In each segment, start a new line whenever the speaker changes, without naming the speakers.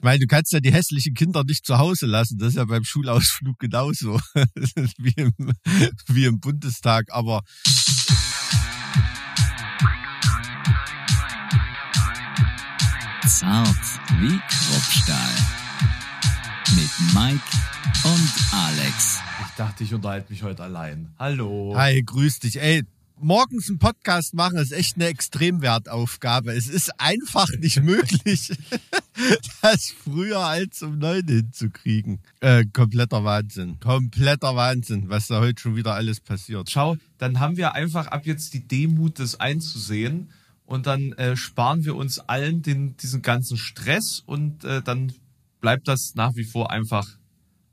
Ich meine, du kannst ja die hässlichen Kinder nicht zu Hause lassen. Das ist ja beim Schulausflug genauso. wie, im, wie im Bundestag. Aber
Zart wie Kruppstahl. Mit Mike und Alex.
Ich dachte, ich unterhalte mich heute allein. Hallo.
Hi, grüß dich. Ey, morgens einen Podcast machen ist echt eine Extremwertaufgabe. Es ist einfach nicht möglich, das früher als um neun hinzukriegen. Äh, kompletter Wahnsinn. Kompletter Wahnsinn, was da heute schon wieder alles passiert.
Schau, dann haben wir einfach ab jetzt die Demut, das einzusehen. Und dann äh, sparen wir uns allen den, diesen ganzen Stress und äh, dann bleibt das nach wie vor einfach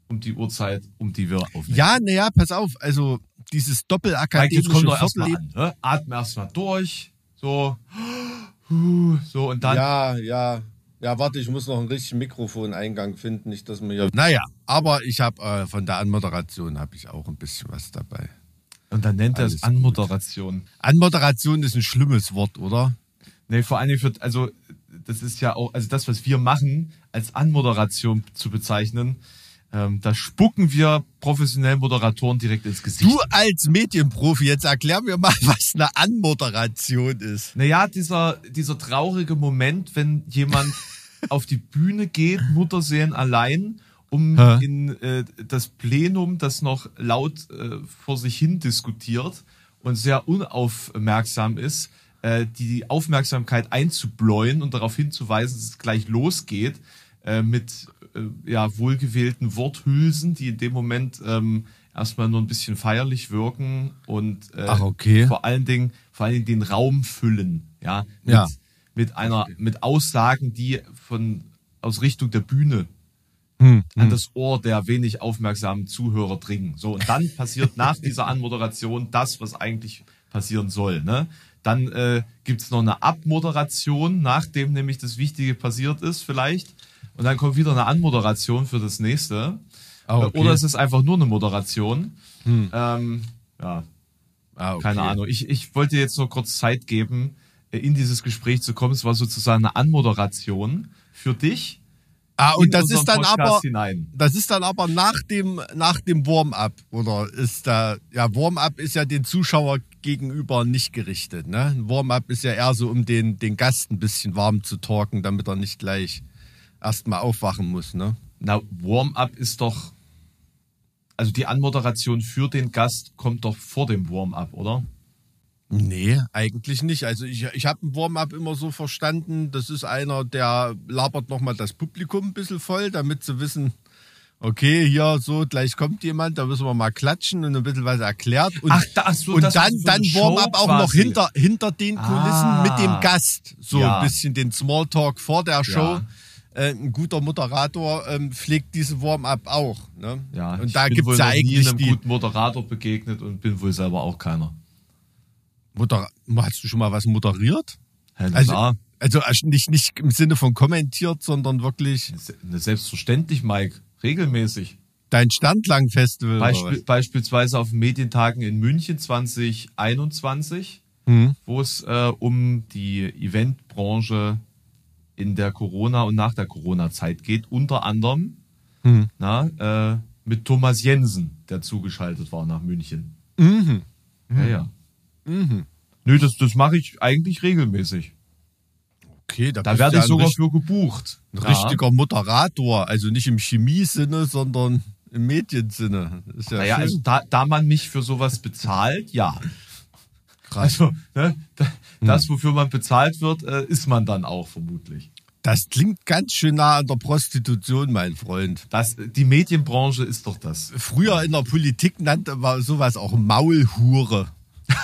um die Uhrzeit, um die wir aufnehmen.
Ja, naja, pass auf. Also dieses doppelakademische
jetzt komm doch erstmal an. Ne? Atme erstmal durch. So. So, und dann.
Ja, ja. Ja, warte, ich muss noch einen richtigen Mikrofoneingang finden, nicht, dass man hier.
Naja, aber ich habe äh, von der Anmoderation habe ich auch ein bisschen was dabei.
Und dann nennt er es Anmoderation.
Anmoderation ist ein schlimmes Wort, oder?
Nee, vor allen Dingen für, also, das ist ja auch, also das, was wir machen, als Anmoderation zu bezeichnen, ähm, da spucken wir professionellen Moderatoren direkt ins Gesicht.
Du als Medienprofi, jetzt erklär mir mal, was eine Anmoderation ist.
Naja, dieser, dieser traurige Moment, wenn jemand auf die Bühne geht, Mutterseelen allein, um
Hä?
in äh, das Plenum, das noch laut äh, vor sich hin diskutiert und sehr unaufmerksam ist, äh, die Aufmerksamkeit einzubläuen und darauf hinzuweisen, dass es gleich losgeht, äh, mit ja, wohlgewählten Worthülsen, die in dem Moment ähm, erstmal nur ein bisschen feierlich wirken und äh,
Ach, okay.
vor allen Dingen, vor allen Dingen den Raum füllen, ja, mit,
Ja.
mit einer, mit Aussagen, die von aus Richtung der Bühne
Hm,
an das Ohr der wenig aufmerksamen Zuhörer dringen. So, und dann passiert nach dieser Anmoderation das, was eigentlich passieren soll. Ne? Dann äh, gibt's noch eine Abmoderation, nachdem nämlich das Wichtige passiert ist, vielleicht. Und dann kommt wieder eine Anmoderation für das nächste.
Ah, okay.
Oder es ist einfach nur eine Moderation. Ähm, ja,
Ah, okay.
keine Ahnung. Ich, ich wollte jetzt nur kurz Zeit geben, äh, in dieses Gespräch zu kommen. Es war sozusagen eine Anmoderation für dich.
Ah, und das ist dann
Podcast
aber,
hinein.
das ist dann aber nach dem, nach dem Warm-up, oder ist da, ja, Warm-up ist ja den Zuschauer gegenüber nicht gerichtet, ne? Warm-up ist ja eher so, um den, den Gast ein bisschen warm zu talken, damit er nicht gleich erstmal aufwachen muss, ne?
Na, Warm-up ist doch. Also die Anmoderation für den Gast kommt doch vor dem Warm-up, oder?
Nee, eigentlich nicht. Also ich, ich habe ein Warm-up immer so verstanden, das ist einer, der labert nochmal das Publikum ein bisschen voll, damit sie wissen, okay, hier so, gleich kommt jemand, da müssen wir mal klatschen und ein bisschen was erklärt. Und,
Ach, da- ach so,
und
das
dann,
so
dann Warm-up auch noch hinter, hinter den Kulissen
Ah.
mit dem Gast. So
Ja.
ein bisschen den Smalltalk vor der Show.
Ja.
Äh, ein guter Moderator ähm, pflegt diese Warm-up auch. Ne?
Ja.
und
ich
da
bin
gibt's
wohl
ja
noch nie
eigentlich
einem guten Moderator begegnet und bin wohl selber auch keiner.
Moder Hast du schon mal was moderiert?
Ja,
Also,
klar.
also nicht, nicht im Sinne von kommentiert, sondern wirklich
Se- Selbstverständlich, Mike. Regelmäßig.
dein Standlang-Festival.
Beispiel, beispielsweise auf Medientagen in München 2021,
Hm.
wo es äh, um die Eventbranche in der Corona- und nach der Corona-Zeit geht. Unter anderem
Hm.
na, äh, mit Thomas Jensen, der zugeschaltet war nach München.
Mhm.
Ja, ja. Nö, das, das mache ich eigentlich regelmäßig.
Okay, da,
Da werde ich sogar für gebucht.
ein
Ja.
richtiger Moderator. Also nicht im Chemiesinne, sondern im Mediensinne. Ist ja
Naja, also da, da man mich für sowas bezahlt, ja.
Krass.
Also, ne, da- das, wofür man bezahlt wird, äh, ist man dann auch vermutlich.
das klingt ganz schön nah an der Prostitution, mein Freund.
Das, die Medienbranche ist doch das.
Früher in der Politik nannte man sowas auch Maulhure.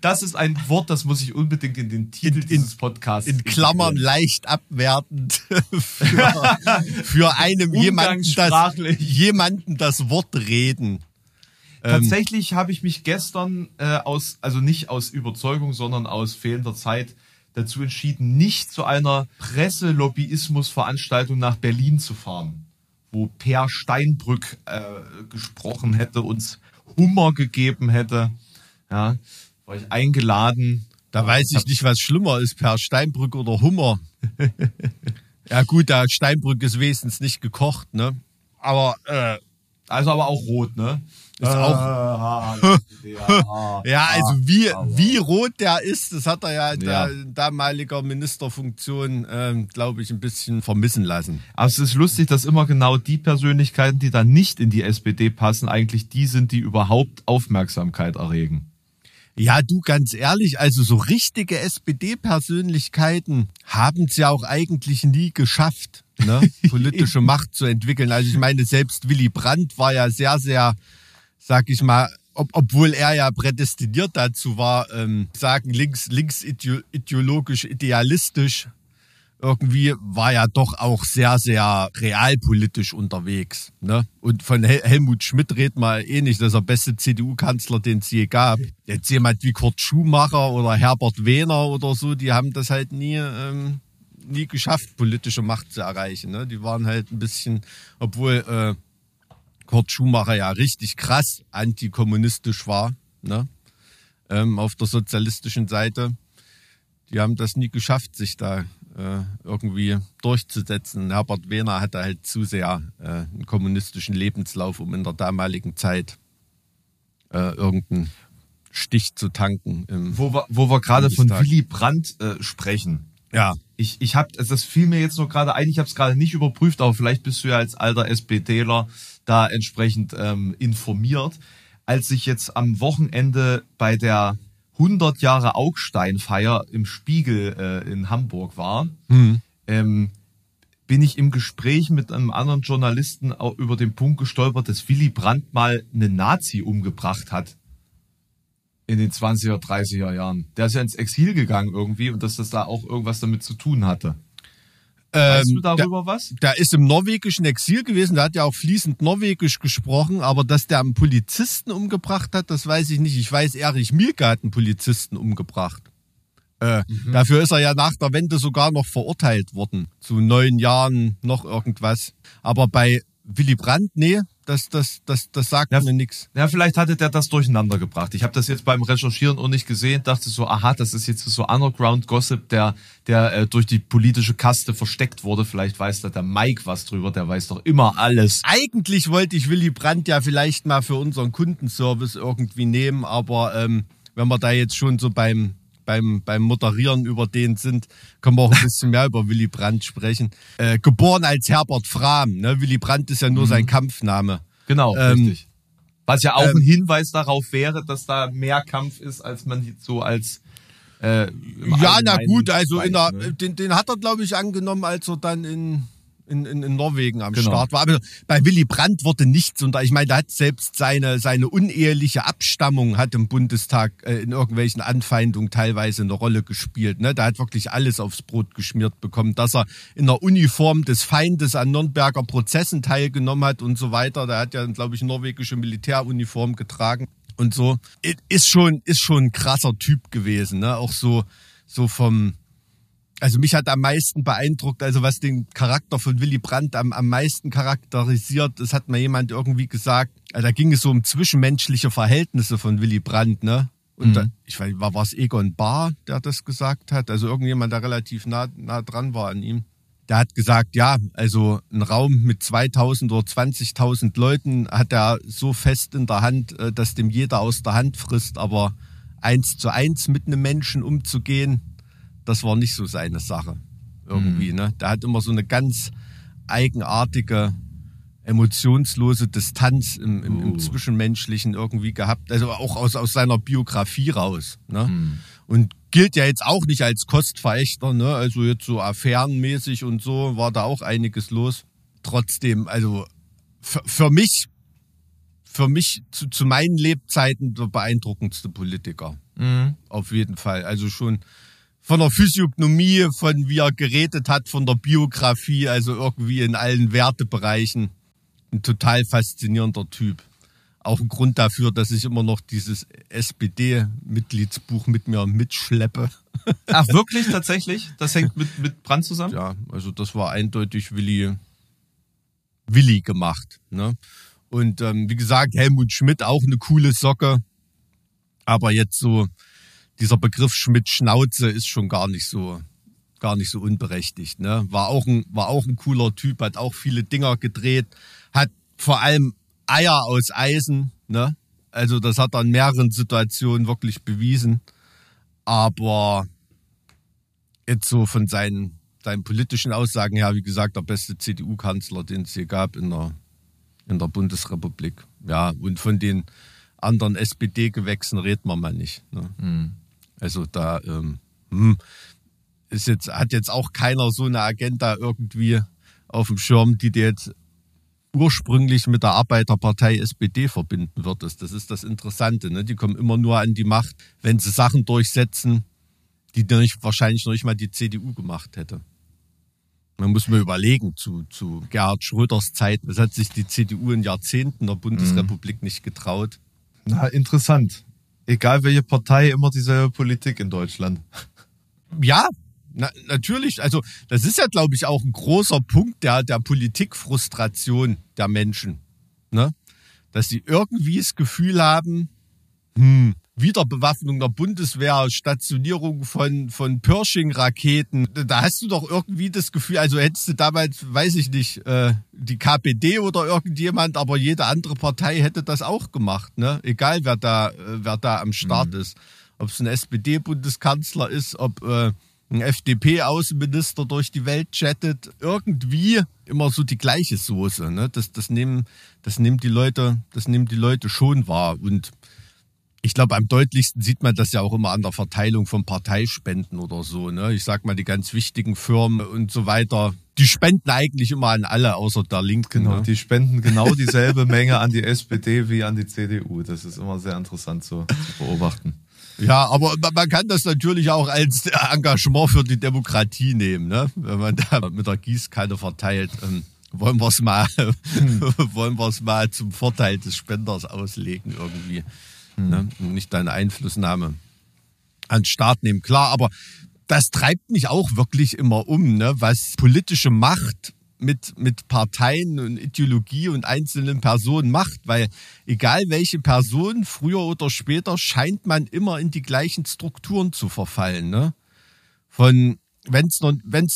Das ist ein Wort, das muss ich unbedingt in den Titel dieses Podcasts.
In Klammern
integrieren.
leicht abwertend für, für einem jemanden das, jemanden das Wort reden.
Tatsächlich habe ich mich gestern äh, aus, also nicht aus Überzeugung, sondern aus fehlender Zeit dazu entschieden, nicht zu einer Presselobbyismus-Veranstaltung nach Berlin zu fahren, wo Per Steinbrück äh, gesprochen hätte, uns Hummer gegeben hätte. Ja, war ich eingeladen
Da weiß ich nicht, was schlimmer ist, per Steinbrück oder Hummer. ja gut, der Steinbrück ist wenigstens nicht gekocht, ne? Aber äh,
Also aber auch rot, ne?
Ist auch-
ja,
ja, also wie, wie rot der ist, das hat er ja,
Ja.
damaliger Ministerfunktion, ähm, glaube ich, ein bisschen vermissen lassen.
Aber es ist lustig, dass immer genau die Persönlichkeiten, die dann nicht in die SPD passen, eigentlich die sind, die überhaupt Aufmerksamkeit erregen.
Ja, du ganz ehrlich, also so richtige SPD-Persönlichkeiten haben es ja auch eigentlich nie geschafft, ne? politische Macht zu entwickeln. Also ich meine, selbst Willy Brandt war ja sehr, sehr, sag ich mal, ob, obwohl er ja prädestiniert dazu war, ähm, sagen links, links ideo- ideologisch, idealistisch, irgendwie war ja doch auch sehr, sehr realpolitisch unterwegs. Ne? Und von Hel Helmut Schmidt redet man eh nicht, das ist der beste CDU-Kanzler, den es je gab. Jetzt jemand wie Kurt Schumacher oder Herbert Wehner oder so, die haben das halt nie, ähm, nie geschafft, politische Macht zu erreichen. Ne? Die waren halt ein bisschen, obwohl äh, Kurt Schumacher ja richtig krass antikommunistisch war, ne? ähm, auf der sozialistischen Seite die haben das nie geschafft, sich da äh, irgendwie durchzusetzen. Herbert Wehner hatte halt zu sehr äh, einen kommunistischen Lebenslauf, um in der damaligen Zeit äh, irgendeinen Stich zu tanken.
Wo wir, wo wir gerade von. Willy Brandt äh, sprechen.
Ja,
Ich, ich hab, also das fiel mir jetzt nur gerade ein, ich habe es gerade nicht überprüft, aber vielleicht bist du ja als alter SPDler da entsprechend ähm, informiert. Als ich jetzt am Wochenende bei der 100 Jahre Augstein-Feier im Spiegel äh, in Hamburg war, ähm, bin ich im Gespräch mit einem anderen Journalisten auch über den Punkt gestolpert, dass Willy Brandt mal einen Nazi umgebracht hat in den 20er, 30er Jahren. Der ist ja ins Exil gegangen irgendwie und dass das da auch irgendwas damit zu tun hatte. Weißt
Ähm,
du darüber was?
der ist im norwegischen Exil gewesen, der hat ja auch fließend Norwegisch gesprochen, aber dass der einen Polizisten umgebracht hat, das weiß ich nicht. Ich weiß, Erich Mielke hat einen Polizisten umgebracht. Äh, Dafür ist er ja nach der Wende sogar noch verurteilt worden. Zu neun Jahren noch irgendwas. Aber bei Willy Brandt, nee, das, das, das, das sagt
Ja,
mir nichts.
Ja, vielleicht hatte der das durcheinander gebracht. Ich habe das jetzt beim Recherchieren auch nicht gesehen, dachte so, aha, das ist jetzt so Underground-Gossip, der, der äh, durch die politische Kaste versteckt wurde. Vielleicht weiß da der Mike was drüber, der weiß doch immer alles.
Eigentlich wollte ich Willy Brandt ja vielleicht mal für unseren Kundenservice irgendwie nehmen, aber ähm, wenn wir da jetzt schon so beim, beim, beim Moderieren über den sind, können wir auch ein bisschen mehr über Willy Brandt sprechen. Äh, geboren als Herbert Frahm, ne? Willy Brandt ist ja nur sein Kampfname.
Genau,
Ähm,
richtig. Was ja auch
ähm,
ein Hinweis darauf wäre, dass da mehr Kampf ist, als man jetzt so als äh,
Ja, na gut, also in der,
weiß, ne?
den, den hat er, glaube ich, angenommen, als er dann in, in, in, in Norwegen am
Genau.
Start war. Aber bei Willy Brandt wurde nichts und ich meine, da hat selbst seine, seine uneheliche Abstammung hat im Bundestag äh, in irgendwelchen Anfeindungen teilweise eine Rolle gespielt. Ne? Da hat wirklich alles aufs Brot geschmiert bekommen, dass er in der Uniform des Feindes an Nürnberger Prozessen teilgenommen hat und so weiter. Da hat ja, glaube ich, norwegische Militäruniform getragen und so. Ist schon, ist schon ein krasser Typ gewesen, ne? Auch so, so vom, also mich hat am meisten beeindruckt, also was den Charakter von Willy Brandt am, am meisten charakterisiert, das hat mir jemand irgendwie gesagt, also da ging es so um zwischenmenschliche Verhältnisse von Willy Brandt, ne? Und da, ich weiß, war, war es Egon Bahr, der das gesagt hat? Also irgendjemand, der relativ nah, nah dran war an ihm. Der hat gesagt, ja, also ein Raum mit 2000 oder 20.000 Leuten hat er so fest in der Hand, äh, dass dem jeder aus der Hand frisst, aber eins zu eins mit einem Menschen umzugehen, das war nicht so seine Sache. Irgendwie, ne? Der hat immer so eine ganz eigenartige, emotionslose Distanz im, im, im
Uh.
Zwischenmenschlichen irgendwie gehabt. Also auch aus, aus seiner Biografie raus. Ne? Und gilt ja jetzt auch nicht als Kostverächter, ne? Also jetzt so affärenmäßig und so war da auch einiges los. Trotzdem, also für, für mich, für mich zu, zu meinen Lebzeiten der beeindruckendste Politiker.
Mhm.
Auf jeden Fall. Also schon von der Physiognomie, von wie er geredet hat, von der Biografie, also irgendwie in allen Wertebereichen. Ein total faszinierender Typ. Auch ein Grund dafür, dass ich immer noch dieses SPD-Mitgliedsbuch mit mir mitschleppe.
Ach, wirklich, tatsächlich? Das hängt mit, mit Brand zusammen?
Ja, also das war eindeutig Willi, Willi gemacht. Ne? Und ähm, wie gesagt, Helmut Schmidt auch eine coole Socke. Aber jetzt so dieser Begriff Schmidt-Schnauze ist schon gar nicht so, gar nicht so unberechtigt. Ne? War, auch ein, war auch ein cooler Typ, hat auch viele Dinger gedreht, hat vor allem Eier aus Eisen. Ne? Also das hat er in mehreren Situationen wirklich bewiesen. Aber jetzt so von seinen, seinen politischen Aussagen her, wie gesagt, der beste CDU-Kanzler, den es hier gab in der, in der Bundesrepublik. Ja, und von den anderen SPD-Gewächsen redet man mal nicht. Ne?
Mhm.
Also da ähm, hm, ist jetzt, hat jetzt auch keiner so eine Agenda irgendwie auf dem Schirm, die dir jetzt ursprünglich mit der Arbeiterpartei SPD verbinden würdest. Das ist das Interessante. Ne? Die kommen immer nur an die Macht, wenn sie Sachen durchsetzen, die nicht, wahrscheinlich noch nicht mal die CDU gemacht hätte. Man muss mal überlegen, zu, zu Gerhard Schröders Zeit, das hat sich die CDU in Jahrzehnten der Bundesrepublik nicht getraut.
Na, interessant. Egal welche Partei, immer dieselbe Politik in Deutschland.
Ja, na, natürlich. Also das ist ja, glaube ich, auch ein großer Punkt der, der Politikfrustration der Menschen. Ne? Dass sie irgendwie das Gefühl haben, hm, Wiederbewaffnung der Bundeswehr, Stationierung von, von Pershing-Raketen. Da hast du doch irgendwie das Gefühl, also hättest du damals, weiß ich nicht, äh, die KPD oder irgendjemand, aber jede andere Partei hätte das auch gemacht, ne? Egal wer da, äh, wer da am Start ist. Ob es ein SPD-Bundeskanzler ist, ob äh, ein FDP-Außenminister durch die Welt chattet, irgendwie immer so die gleiche Soße. Ne? Das, das, nehmen, das, nehmen die Leute, das nehmen die Leute schon wahr. Und ich glaube, am deutlichsten sieht man das ja auch immer an der Verteilung von Parteispenden oder so. Ne? Ich sag mal, die ganz wichtigen Firmen und so weiter, die spenden eigentlich immer an alle, außer der Linken.
Genau,
Ne?
die spenden genau dieselbe Menge an die SPD wie an die CDU. Das ist immer sehr interessant so zu beobachten.
Ja, aber man- kann das natürlich auch als Engagement für die Demokratie nehmen, ne? Wenn man da mit der Gießkanne verteilt. Ähm, wollen wir es mal, wollen wir es mal zum Vorteil des Spenders auslegen irgendwie. Ne? Und nicht deine Einflussnahme an den Staat nehmen. Klar, aber das treibt mich auch wirklich immer um, ne? was politische Macht mit, mit Parteien und Ideologie und einzelnen Personen macht, weil egal welche Person, früher oder später scheint man immer in die gleichen Strukturen zu verfallen. Ne? Von wenn es noch,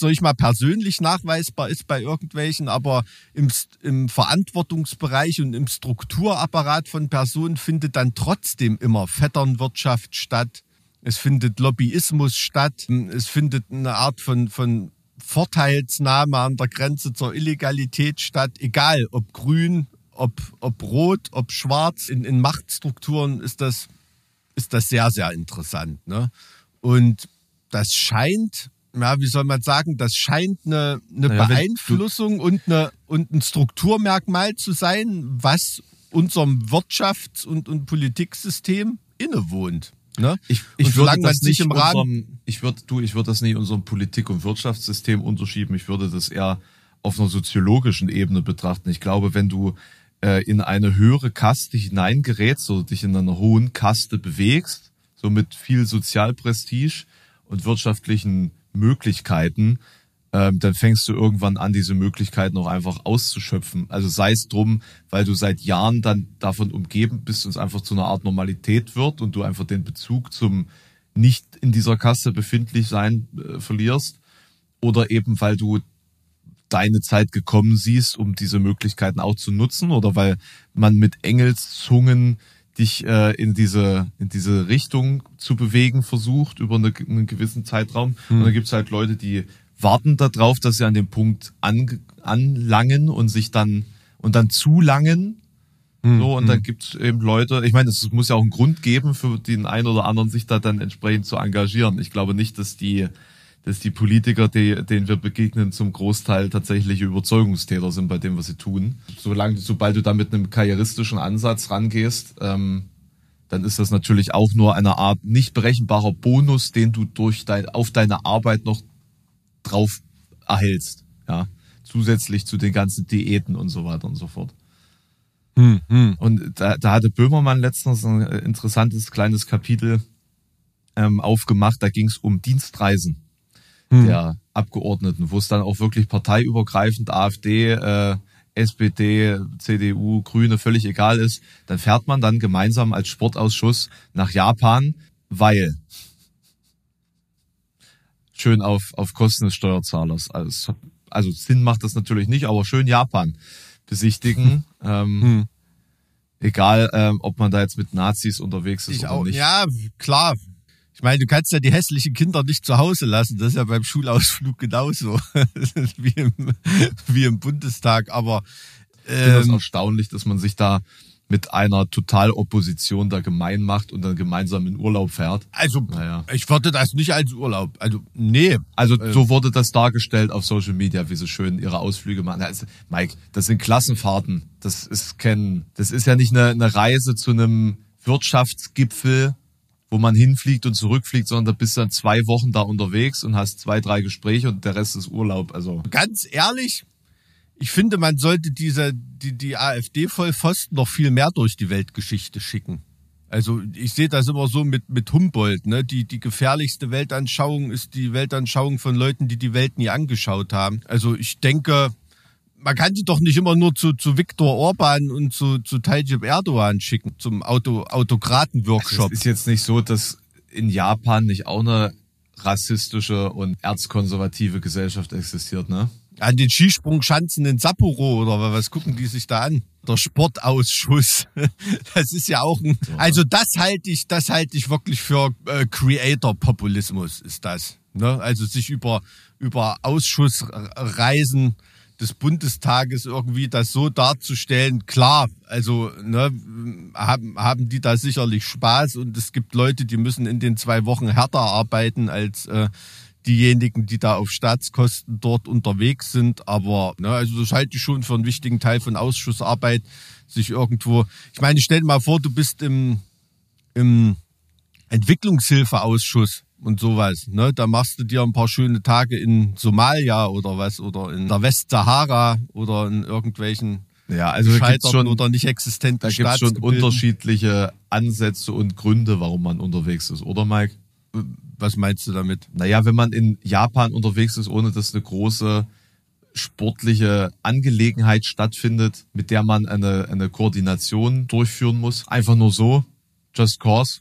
nicht mal persönlich nachweisbar ist bei irgendwelchen, aber im, im Verantwortungsbereich und im Strukturapparat von Personen findet dann trotzdem immer Vetternwirtschaft statt. Es findet Lobbyismus statt. Es findet eine Art von, von Vorteilsnahme an der Grenze zur Illegalität statt. Egal, ob grün, ob, ob rot, ob schwarz. In, in Machtstrukturen ist das, ist das sehr, sehr interessant. Ne? Und das scheint, ja, wie soll man sagen, das scheint eine, eine
Naja,
Beeinflussung und, eine, und ein Strukturmerkmal zu sein, was unserem Wirtschafts- und, und Politiksystem innewohnt. Ne?
Ich, ich würde das nicht
im Rahmen-
unserem, ich würde, du, ich würde das nicht unserem Politik- und Wirtschaftssystem unterschieben. Ich würde das eher auf einer soziologischen Ebene betrachten. Ich glaube, wenn du äh, in eine höhere Kaste hineingerätst oder dich in einer hohen Kaste bewegst, so mit viel Sozialprestige und wirtschaftlichen Möglichkeiten, ähm, dann fängst du irgendwann an, diese Möglichkeiten auch einfach auszuschöpfen. Also sei es drum, weil du seit Jahren dann davon umgeben bist und es einfach zu einer Art Normalität wird und du einfach den Bezug zum nicht in dieser Kasse befindlich sein äh, verlierst. Oder eben, weil du deine Zeit gekommen siehst, um diese Möglichkeiten auch zu nutzen oder weil man mit Engelszungen dich äh, in diese in diese Richtung zu bewegen versucht über eine, einen gewissen Zeitraum. Und dann gibt's halt Leute, die warten darauf, dass sie an dem Punkt an, anlangen und sich dann und dann zulangen. So, und dann gibt's eben Leute, ich meine, es muss ja auch einen Grund geben für den einen oder anderen, sich da dann entsprechend zu engagieren. Ich glaube nicht, dass die, dass die Politiker, die, denen wir begegnen, zum Großteil tatsächliche Überzeugungstäter sind bei dem, was sie tun. Solange, sobald du da mit einem karrieristischen Ansatz rangehst, ähm, dann ist das natürlich auch nur eine Art nicht berechenbarer Bonus, den du durch dein, auf deine Arbeit noch drauf erhältst. Ja. Zusätzlich zu den ganzen Diäten und so weiter und so fort. Und da, da hatte Böhmermann letztens ein interessantes kleines Kapitel ähm, aufgemacht. Da ging es um Dienstreisen der Abgeordneten, wo es dann auch wirklich parteiübergreifend AfD, äh, SPD, CDU, Grüne, völlig egal ist. Dann fährt man dann gemeinsam als Sportausschuss nach Japan, weil schön auf, auf Kosten des Steuerzahlers. Also, also Sinn macht das natürlich nicht, aber schön Japan besichtigen. ähm,
Hm.
Egal, ähm, ob man da jetzt mit Nazis unterwegs ist
Ich
oder
auch,
nicht.
ja, klar. Ich meine, du kannst ja die hässlichen Kinder nicht zu Hause lassen. Das ist ja beim Schulausflug genauso. wie, im, wie im Bundestag. Aber
Ich finde das
ähm,
erstaunlich, dass man sich da mit einer Totalopposition da gemein macht und dann gemeinsam in Urlaub fährt.
also,
Naja.
ich würde das nicht als Urlaub. Also, nee.
Also so wurde das dargestellt auf Social Media, wie sie schön ihre Ausflüge machen. Also, Mike, das sind Klassenfahrten. Das ist kein, das ist ja nicht eine, eine Reise zu einem Wirtschaftsgipfel, wo man hinfliegt und zurückfliegt, sondern da bist du dann zwei Wochen da unterwegs und hast zwei, drei Gespräche und der Rest ist Urlaub. Also
Ganz ehrlich, ich finde, man sollte diese, die, die AfD-Vollpfosten noch viel mehr durch die Weltgeschichte schicken. Also ich sehe das immer so mit, mit Humboldt. Ne? Die, die gefährlichste Weltanschauung ist die Weltanschauung von Leuten, die die Welt nie angeschaut haben. Also ich denke, man kann die doch nicht immer nur zu, zu Viktor Orban und zu, zu Tayyip Erdogan schicken, zum Auto, Autokraten-Workshop.
es ist jetzt nicht so, dass in Japan nicht auch eine rassistische und erzkonservative Gesellschaft existiert, ne?
An den Skisprungschanzen in Sapporo oder was gucken die sich da an? Der Sportausschuss. Das ist ja auch ein, also das halte ich, das halte ich wirklich für äh, Creator-Populismus ist das. Ne? Also sich über, über Ausschussreisen des Bundestages irgendwie das so darzustellen, klar, also ne, haben, haben die da sicherlich Spaß und es gibt Leute, die müssen in den zwei Wochen härter arbeiten als äh, diejenigen, die da auf Staatskosten dort unterwegs sind. Aber ne, also das halte ich schon für einen wichtigen Teil von Ausschussarbeit, sich irgendwo. Ich meine, stell dir mal vor, du bist im, im Entwicklungshilfeausschuss und sowas. Ne? Da machst du dir ein paar schöne Tage in Somalia oder was oder in der Westsahara oder in irgendwelchen
Ja, also
gescheiterten
schon,
oder nicht existenten
da gibt's schon
Staatsgebilden.
unterschiedliche Ansätze und Gründe, warum man unterwegs ist, oder Mike?
Was meinst du damit?
Naja, wenn man in Japan unterwegs ist, ohne dass eine große sportliche Angelegenheit stattfindet, mit der man eine, eine Koordination durchführen muss. Einfach nur so, just cause.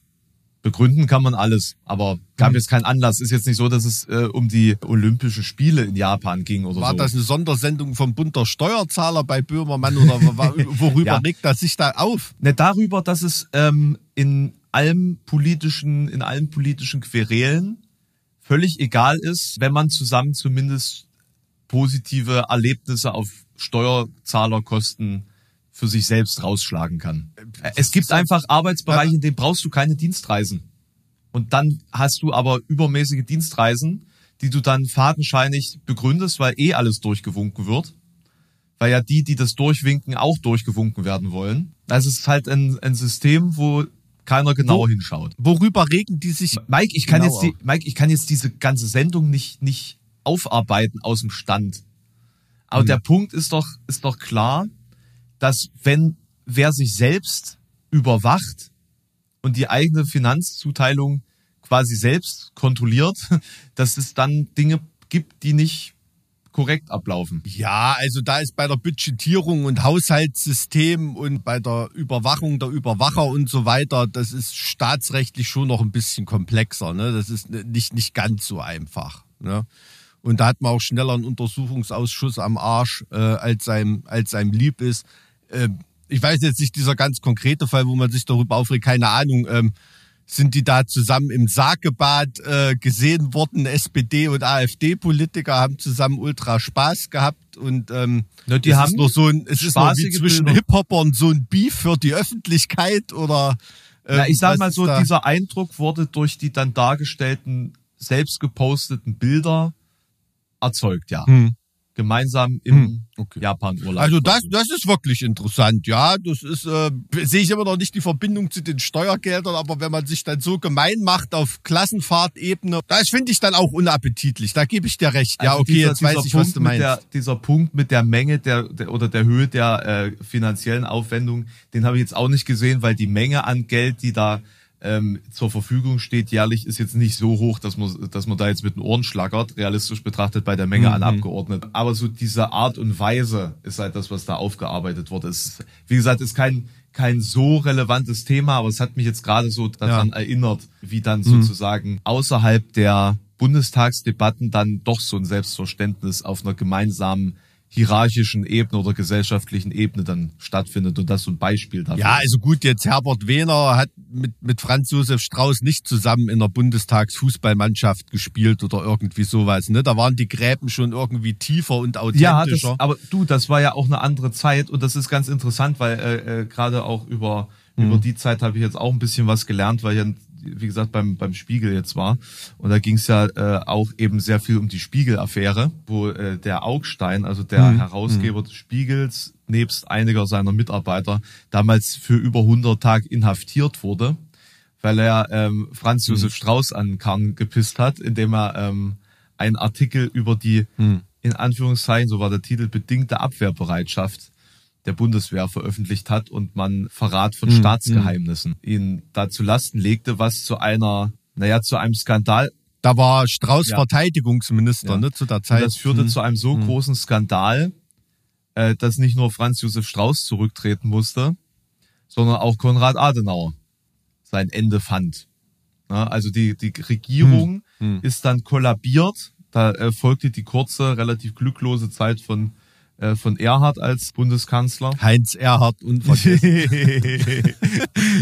Begründen kann man alles, aber gab
Hm.
jetzt keinen Anlass. Ist jetzt nicht so, dass es äh, um die Olympischen Spiele in Japan ging oder
War
so.
das eine Sondersendung vom Bund der Steuerzahler bei Böhmermann oder worüber
Ja.
regt das sich da auf?
Ne, darüber, dass es ähm, in allem politischen, in allen politischen Querelen völlig egal ist, wenn man zusammen zumindest positive Erlebnisse auf Steuerzahlerkosten für sich selbst rausschlagen kann. Äh, Es gibt einfach Arbeitsbereiche, in denen brauchst du keine Dienstreisen. Und dann hast du aber übermäßige Dienstreisen, die du dann fadenscheinig begründest, weil eh alles durchgewunken wird. Weil ja die, die das durchwinken, auch durchgewunken werden wollen. Also es ist halt ein, ein System, wo keiner genauer
Wo-
hinschaut.
Worüber regen die sich?
Mike, ich kann
Genau
jetzt die, Mike, ich kann jetzt diese ganze Sendung nicht, nicht aufarbeiten aus dem Stand. Aber
Mhm.
der Punkt ist doch, ist doch klar, dass wenn wer sich selbst überwacht und die eigene Finanzzuteilung quasi selbst kontrolliert, dass es dann Dinge gibt, die nicht korrekt ablaufen.
Ja, also da ist bei der Budgetierung und Haushaltssystem und bei der Überwachung der Überwacher und so weiter, das ist staatsrechtlich schon noch ein bisschen komplexer. Ne? Das ist nicht, nicht ganz so einfach. Ne? Und da hat man auch schneller einen Untersuchungsausschuss am Arsch, äh, als, einem, als einem lieb ist. Ähm, ich weiß jetzt nicht dieser ganz konkrete Fall, wo man sich darüber aufregt, keine Ahnung. Ähm, sind die da zusammen im Sargebad äh, gesehen worden. SPD und AfD-Politiker haben zusammen ultra Spaß gehabt und ähm,
Na, die
es
haben
ist nur so ein, es ist nur wie zwischen. Hip-Hopern so ein Beef für die Öffentlichkeit oder ähm,
Na, ich sag
was
mal so, dieser Eindruck wurde durch die dann dargestellten, selbst geposteten Bilder erzeugt, ja.
Hm.
Gemeinsam im
Hm, okay.
Japan-Urlaub.
Also das, das ist wirklich interessant, ja. Das ist, äh, sehe ich immer noch nicht die Verbindung zu den Steuergeldern, aber wenn man sich dann so gemein macht auf Klassenfahrtebene, das finde ich dann auch unappetitlich. Da gebe ich dir recht. ja,
Also
okay,
dieser-
jetzt weiß
dieser
ich, was
Punkt
du
mit
meinst.
Der, dieser Punkt mit der Menge der, der oder der Höhe der äh, finanziellen Aufwendung, den habe ich jetzt auch nicht gesehen, weil die Menge an Geld, die da ähm, zur Verfügung steht, jährlich ist jetzt nicht so hoch, dass man, dass man da jetzt mit den Ohren schlackert, realistisch betrachtet bei der Menge
Mhm.
an Abgeordneten. Aber so diese Art und Weise ist halt das, was da aufgearbeitet wurde. Es ist, wie gesagt, ist kein kein so relevantes Thema, aber es hat mich jetzt gerade so daran erinnert, wie dann
Mhm.
sozusagen außerhalb der Bundestagsdebatten dann doch so ein Selbstverständnis auf einer gemeinsamen hierarchischen Ebene oder gesellschaftlichen Ebene dann stattfindet und das so ein Beispiel dafür.
Ja, also gut, jetzt Herbert Wehner hat mit, mit Franz Josef Strauß nicht zusammen in der Bundestagsfußballmannschaft gespielt oder irgendwie sowas. Ne? Da waren die Gräben schon irgendwie tiefer und
Ja, das,
authentischer.
aber du, das war ja auch eine andere Zeit und das ist ganz interessant, weil äh, äh, gerade auch über über die Zeit habe ich jetzt auch ein bisschen was gelernt, weil ich, ja, wie gesagt, beim beim Spiegel jetzt war. Und da ging es ja äh, auch eben sehr viel um die Spiegel-Affäre, wo äh, der Augstein, also der Herausgeber des Spiegels, nebst einiger seiner Mitarbeiter damals für über 100 Tage inhaftiert wurde, weil er ähm, Franz Josef Strauß an den Karren gepisst hat, indem er ähm, einen Artikel über die, in Anführungszeichen, so war der Titel, bedingte Abwehrbereitschaft der Bundeswehr veröffentlicht hat und man Verrat von Staatsgeheimnissen ihn da zu Lasten legte, was zu einer, naja, zu einem Skandal
Da war Strauß
Ja.
Verteidigungsminister
Ja.
ne, zu der
Und
Zeit.
das führte
Mhm.
zu einem so großen Skandal, äh, dass nicht nur Franz Josef Strauß zurücktreten musste, sondern auch Konrad Adenauer sein Ende fand. Ja, also die, die Regierung
Hm.
ist dann kollabiert. Da äh, folgte die kurze, relativ glücklose Zeit von, äh, von Erhard als Bundeskanzler.
Heinz Erhard unvergessen.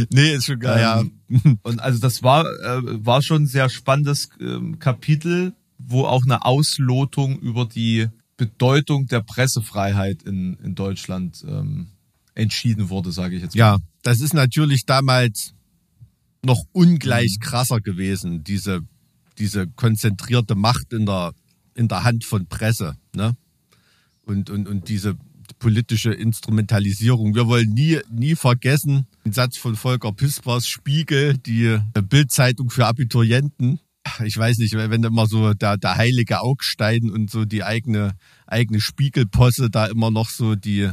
nee, ist schon geil. ja.
Ähm, Und also das war, äh, war schon ein sehr spannendes ähm, Kapitel, wo auch eine Auslotung über die Bedeutung der Pressefreiheit in, in Deutschland ähm, entschieden wurde, sage ich jetzt mal.
Ja, das ist natürlich damals noch ungleich krasser gewesen, diese, diese konzentrierte Macht in der, in der Hand von Presse, ne? Und, und, und diese politische Instrumentalisierung. Wir wollen nie, nie vergessen, den Satz von Volker Pispers Spiegel, die Bildzeitung für Abiturienten. Ich weiß nicht, wenn immer so der, der heilige Augstein und so die eigene, eigene Spiegelposse da immer noch so die,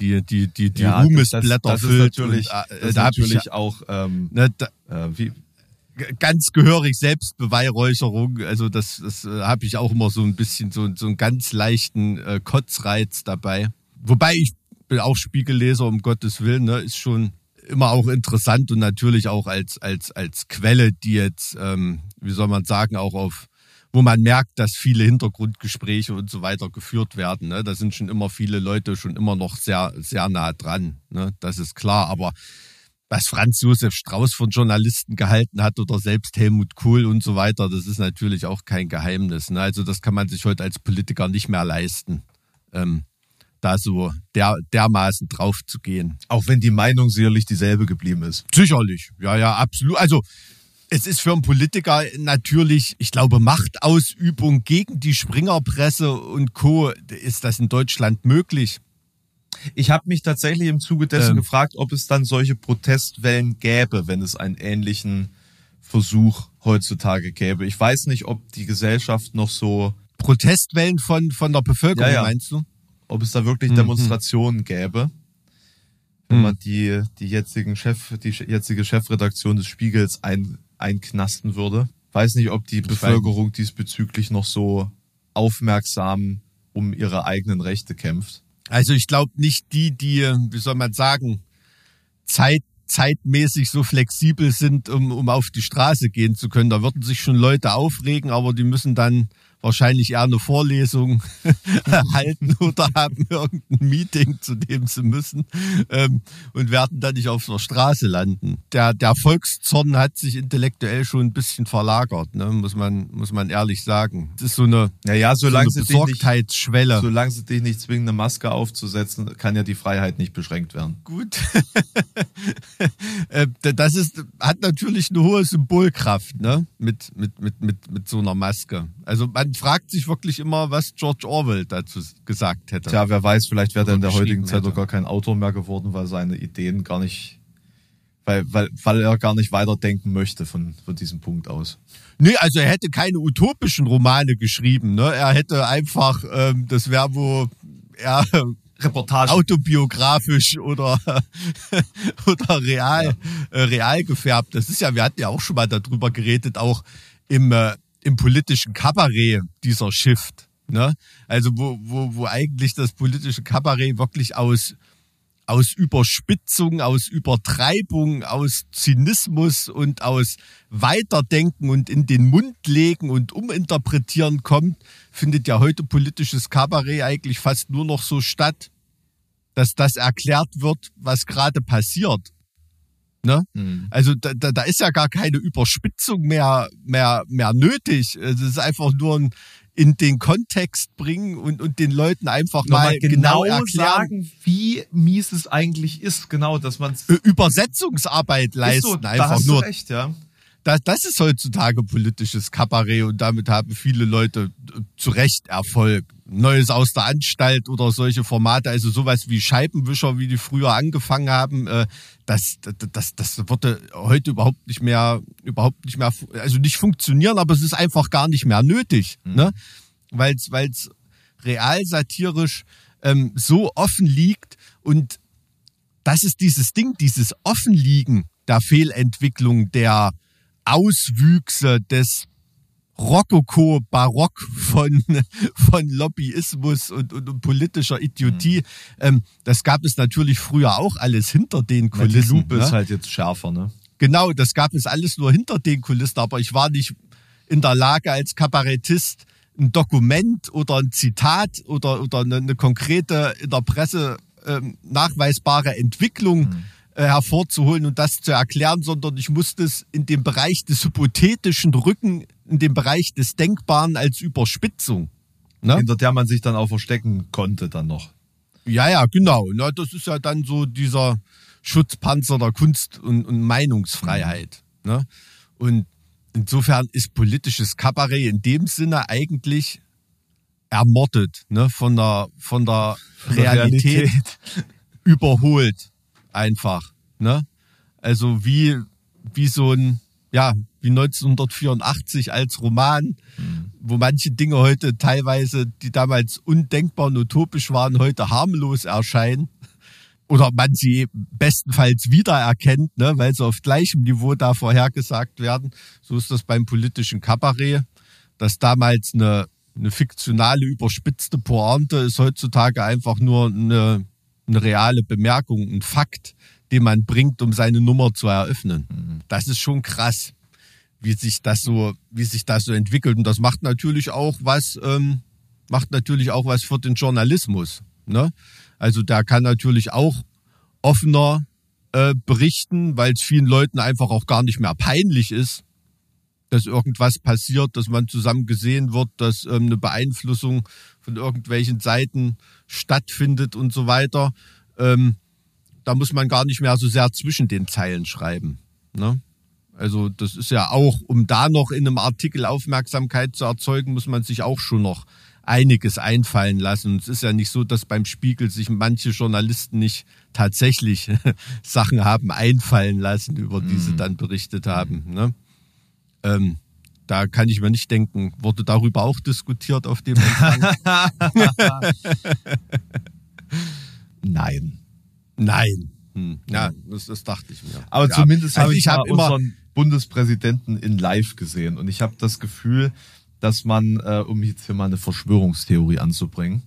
die, die, die, die
Ja,
Ruhmesblätter
das, das
füllt.
Ist natürlich,
und, äh,
das
da ich
natürlich
ja,
auch ähm,
ne, da,
äh, wie,
ganz gehörig Selbstbeweihräucherung. Also das, das äh, habe ich auch immer so ein bisschen so, so einen ganz leichten äh, Kotzreiz dabei. Wobei ich bin auch Spiegelleser, um Gottes Willen, ne, ist schon immer auch interessant und natürlich auch als, als, als Quelle, die jetzt, ähm, wie soll man sagen, auch auf, wo man merkt, dass viele Hintergrundgespräche und so weiter geführt werden. Ne? Da sind schon immer viele Leute schon immer noch sehr, sehr nah dran. Ne? Das ist klar. Aber was Franz Josef Strauß von Journalisten gehalten hat oder selbst Helmut Kohl und so weiter, das ist natürlich auch kein Geheimnis. Ne? Also das kann man sich heute als Politiker nicht mehr leisten, ähm, da so der, dermaßen drauf zu gehen.
auch wenn die Meinung sicherlich dieselbe geblieben ist.
Sicherlich, ja, ja, absolut. Also es ist für einen Politiker natürlich, ich glaube, Machtausübung gegen die Springerpresse und Co. Ist das in Deutschland möglich?
Ich habe mich tatsächlich im Zuge dessen
Ähm.
gefragt, ob es dann solche Protestwellen gäbe, wenn es einen ähnlichen Versuch heutzutage gäbe. Ich weiß nicht, ob die Gesellschaft noch so,
Protestwellen von, von der Bevölkerung,
Ja, ja.
meinst du?
ob es da wirklich
Mhm.
Demonstrationen gäbe, wenn man die, die jetzigen Chef, die jetzige Chefredaktion des Spiegels ein, einknasten würde. Weiß nicht, ob die
weiß
Bevölkerung diesbezüglich noch so aufmerksam um ihre eigenen Rechte kämpft.
Also ich glaube nicht die, die, wie soll man sagen, Zeit, zeitmäßig so flexibel sind, um, um auf die Straße gehen zu können. Da würden sich schon Leute aufregen, aber die müssen dann wahrscheinlich eher eine Vorlesung halten oder haben irgendein Meeting, zu dem sie müssen ähm, und werden dann nicht auf der Straße landen. Der, der Volkszorn hat sich intellektuell schon ein bisschen verlagert, ne? muss, man, muss man ehrlich sagen. Es ist so eine,
Naja,
so
solange
eine
sie dich nicht
Besorgtheitsschwelle.
Solange sie dich nicht zwingen, eine Maske aufzusetzen, kann ja die Freiheit nicht beschränkt werden.
Gut. Äh, das ist, hat natürlich eine hohe Symbolkraft, ne? Mit, mit, mit, mit, mit so einer Maske. Also man fragt sich wirklich immer, was George Orwell dazu gesagt hätte.
Tja, wer weiß, vielleicht wäre er in der heutigen Zeit doch gar kein Autor mehr geworden, weil seine Ideen gar nicht, weil, weil, weil er gar nicht weiterdenken möchte von, von diesem Punkt aus.
Nee, also er hätte keine utopischen Romane geschrieben, ne? Er hätte einfach, ähm, das wäre wo er
Reportage.
autobiografisch oder oder real äh, real gefärbt. Das ist ja, wir hatten ja auch schon mal darüber geredet, auch im äh, im politischen Kabarett dieser Shift, ne? Also wo wo wo eigentlich das politische Kabarett wirklich aus aus Überspitzung, aus Übertreibung, aus Zynismus und aus Weiterdenken und in den Mund legen und uminterpretieren kommt, findet ja heute politisches Kabarett eigentlich fast nur noch so statt, dass das erklärt wird, was gerade passiert. Ne?
Mhm.
Also da, da, da ist ja gar keine Überspitzung mehr, mehr, mehr nötig. Es ist einfach nur ein in den Kontext bringen und, und den Leuten einfach mal
Nochmal
genau,
genau
erklären,
sagen, wie mies es eigentlich ist. Genau, dass man
Übersetzungsarbeit leisten.
so,
einfach
hast
nur
du recht, ja.
das, das ist heutzutage politisches Kabarett und damit haben viele Leute äh, zu Recht Erfolg. Neues aus der Anstalt oder solche Formate, also sowas wie Scheibenwischer, wie die früher angefangen haben, äh, das, das, das, würde heute überhaupt nicht mehr, überhaupt nicht mehr, also nicht funktionieren, aber es ist einfach gar nicht mehr nötig, ne? Weil es, weil es real satirisch ähm, so offen liegt und das ist dieses Ding, dieses Offenliegen der Fehlentwicklung, der Auswüchse des Rokoko-Barock von, von Lobbyismus und, und, und politischer Idiotie. Ähm, das gab es natürlich früher auch alles hinter den
Weil die
Kulissen.
Lupe
ne?
ist halt jetzt schärfer, ne?
Genau, das gab es alles nur hinter den Kulissen, aber ich war nicht in der Lage als Kabarettist ein Dokument oder ein Zitat oder, oder eine, eine konkrete in der Presse ähm, nachweisbare Entwicklung äh, hervorzuholen und das zu erklären, sondern ich musste es in dem Bereich des Hypothetischen rücken, in dem Bereich des Denkbaren als Überspitzung. Ne?
Hinter der man sich dann auch verstecken konnte dann noch.
Ja, ja, genau. Na, das ist ja dann so dieser Schutzpanzer der Kunst- und, und Meinungsfreiheit. Ne? Und insofern ist politisches Kabarett in dem Sinne eigentlich ermordet, ne? von der, von der Realität,
Realität.
überholt. Einfach. Ne? Also wie, wie so ein, ja, wie 1984 als Roman, wo manche Dinge heute teilweise, die damals undenkbar und utopisch waren, heute harmlos erscheinen. Oder man sie bestenfalls wiedererkennt, ne, weil sie auf gleichem Niveau da vorhergesagt werden. So ist das beim politischen Kabarett, dass damals eine, eine fiktionale, überspitzte Pointe ist heutzutage einfach nur eine, eine reale Bemerkung, ein Fakt, den man bringt, um seine Nummer zu eröffnen. Das ist schon krass wie sich das so, wie sich das so entwickelt. Und das macht natürlich auch was, ähm, macht natürlich auch was für den Journalismus. Ne? Also da kann natürlich auch offener äh, berichten, weil es vielen Leuten einfach auch gar nicht mehr peinlich ist, dass irgendwas passiert, dass man zusammen gesehen wird, dass ähm, eine Beeinflussung von irgendwelchen Seiten stattfindet und so weiter. Ähm, da muss man gar nicht mehr so sehr zwischen den Zeilen schreiben. Ne? Also das ist ja auch, um da noch in einem Artikel Aufmerksamkeit zu erzeugen, muss man sich auch schon noch einiges einfallen lassen. Und es ist ja nicht so, dass beim Spiegel sich manche Journalisten nicht tatsächlich Sachen haben einfallen lassen, über die sie dann berichtet haben. Ne? Ähm, da kann ich mir nicht denken, wurde darüber auch diskutiert auf dem?
Nein.
Nein. Hm. Ja, das, das dachte ich mir.
Aber
ja.
zumindest
also
habe ich,
ich
mal
immer
Bundespräsidenten in Live gesehen und ich habe das Gefühl, dass man, äh, um jetzt hier mal eine Verschwörungstheorie anzubringen,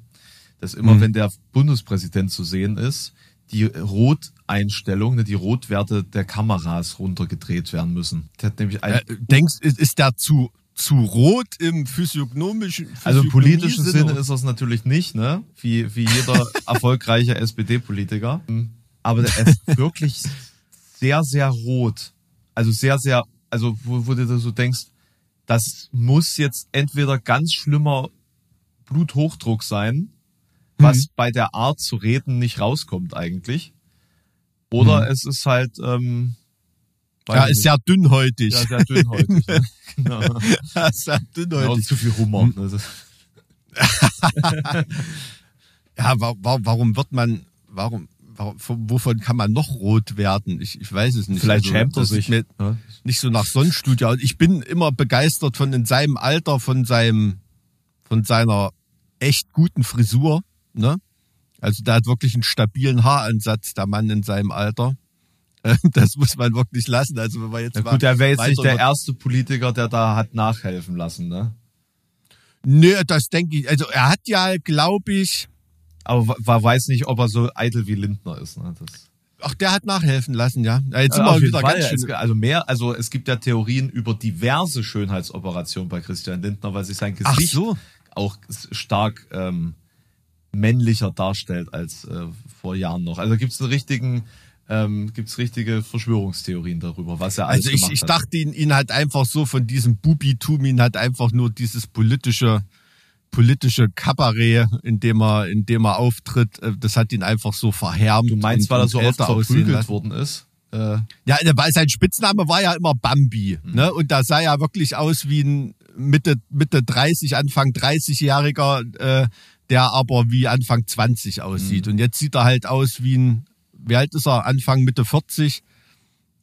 dass immer,
Mhm.
wenn der Bundespräsident zu sehen ist, die Roteinstellung, ne, die Rotwerte der Kameras runtergedreht werden müssen. Der hat nämlich ein,
äh, denkst, ist, ist der zu zu rot im physiognomischen
also im politischen? Sinne ist das natürlich nicht, ne? Wie, wie jeder erfolgreiche SPD-Politiker. Aber der ist wirklich sehr, sehr rot. Also sehr, sehr, also wo, wo du so denkst, das muss jetzt entweder ganz schlimmer Bluthochdruck sein, was
Mhm.
bei der Art zu reden nicht rauskommt eigentlich. Oder
Mhm.
es ist halt, ähm,
Ja, ist sehr dünnhäutig.
ja, sehr dünnhäutig. ne? genau.
Ja, sehr
Ja,
dünnhäutig.
und zu viel Humor. Ne?
Ja, wa wa warum wird man, warum, wovon kann man noch rot werden? Ich, ich weiß es nicht.
Vielleicht
Also,
schämt er sich.
Mir
ne?
nicht so nach Sonnenstudio. Ich bin immer begeistert von in seinem Alter, von seinem, von seiner echt guten Frisur, ne? Also der hat wirklich einen stabilen Haaransatz, der Mann in seinem Alter. Das muss man wirklich lassen. Also wenn wir jetzt
Na gut, er wäre jetzt nicht der erste Politiker, der da hat nachhelfen lassen, ne?
Nö, das denke ich. Also er hat ja, glaube ich,
Aber wa- weiß nicht, ob er so eitel wie Lindner ist. Ne? Das,
Ach, der hat nachhelfen lassen, ja. Jetzt sind
Äh,
wir wieder
Fall.
ganz
Es,
schön.
also mehr, also es gibt ja Theorien über diverse Schönheitsoperationen bei Christian Lindner, weil sich sein Gesicht
so.
auch stark ähm, männlicher darstellt als äh, vor Jahren noch. Also gibt es einen richtigen, ähm, gibt's richtige Verschwörungstheorien darüber, was er alles
Also ich, ich dachte, ihn, ihn hat einfach so von diesem Bubitum, ihn hat einfach nur dieses politische, politische Kabarett, in dem er, in dem er auftritt, äh, das hat ihn einfach so verhärmt.
Du meinst, weil er so oft verprügelt worden ist? Äh,
Ja, weil sein Spitzname war ja immer Bambi.
Mhm.
Ne? Und da sah er wirklich aus wie ein Mitte, Mitte 30, Anfang 30-Jähriger, äh, der aber wie Anfang 20 aussieht.
Mhm.
Und jetzt sieht er halt aus wie ein, wie alt ist er? Anfang, Mitte 40,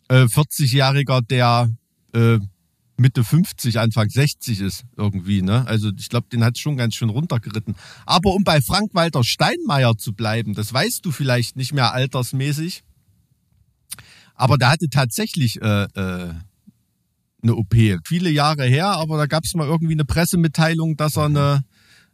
äh, 40-Jähriger, der äh, Mitte 50, Anfang 60 ist irgendwie. Ne? Also ich glaube, den hat schon ganz schön runtergeritten. Aber um bei Frank-Walter Steinmeier zu bleiben, das weißt du vielleicht nicht mehr altersmäßig. Aber der hatte tatsächlich äh, äh, eine OP. Viele Jahre her, aber da gab es mal irgendwie eine Pressemitteilung, dass er eine,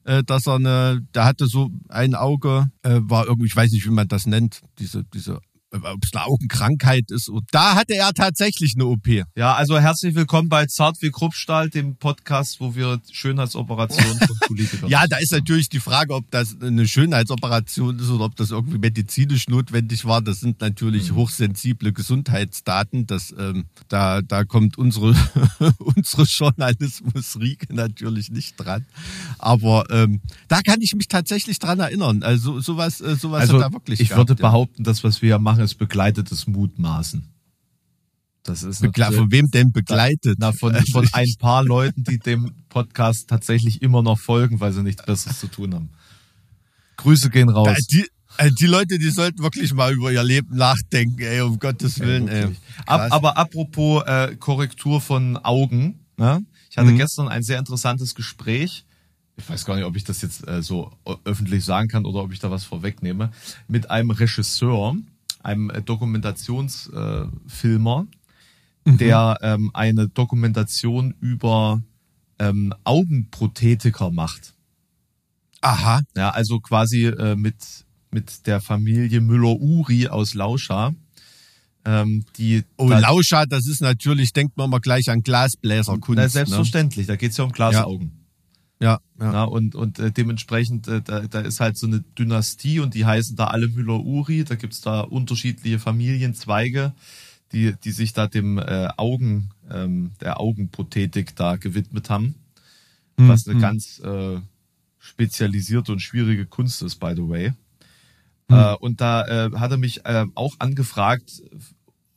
äh, dass er eine, der hatte so ein Auge, äh, war irgendwie, ich weiß nicht, wie man das nennt, diese, diese, ob es eine Augenkrankheit ist. Und da hatte er tatsächlich eine OP.
ja, also herzlich willkommen bei Zart wie Kruppstahl, dem Podcast, wo wir Schönheitsoperationen von Politikern
Ja, da ist natürlich die Frage, ob das eine Schönheitsoperation ist oder ob das irgendwie medizinisch notwendig war. Das sind natürlich hochsensible Gesundheitsdaten. Das, ähm, da, da kommt unsere, unsere Journalismus-Riege natürlich nicht dran. Aber ähm, da kann ich mich tatsächlich dran erinnern. Also sowas, äh, sowas
Also
hat er wirklich
ich
gehabt,
würde
ja.
behaupten, das, was wir hier machen, ist begleitetes Mutmaßen. Das ist
Begle von wem denn begleitet?
Na, von, von ein paar Leuten, die dem Podcast tatsächlich immer noch folgen, weil sie nichts Besseres zu tun haben. Grüße gehen raus.
Die, äh, die Leute, die sollten wirklich mal über ihr Leben nachdenken, ey, um Gottes Willen. Ey.
Ab, aber apropos äh, Korrektur von Augen, ne? ich hatte
Mhm.
gestern ein sehr interessantes Gespräch. Ich weiß gar nicht, ob ich das jetzt äh, so ö- öffentlich sagen kann oder ob ich da was vorwegnehme. Mit einem Regisseur, einem äh, Dokumentationsfilmer, Filmer,
Mhm.
der ähm, eine Dokumentation über ähm, Augenprothetiker macht.
Aha.
Ja, also quasi äh, mit, mit der Familie Müller-Uri aus Lauscha. Ähm, die
Oh,
da-
Lauscha, das ist natürlich, denkt man mal gleich an Glasbläserkunst.
Na,
ne?
selbstverständlich, da geht's ja um Glasaugen.
Ja, ja.
Ja, und und äh, dementsprechend, äh, da, da ist halt so eine Dynastie und die heißen da alle Müller-Uri. Da gibt's da unterschiedliche Familienzweige, die, die sich da dem äh, Augen, ähm, der Augenprothetik da gewidmet haben. Was eine ganz äh, spezialisierte und schwierige Kunst ist, by the way. Äh, und da äh, hat er mich äh, auch angefragt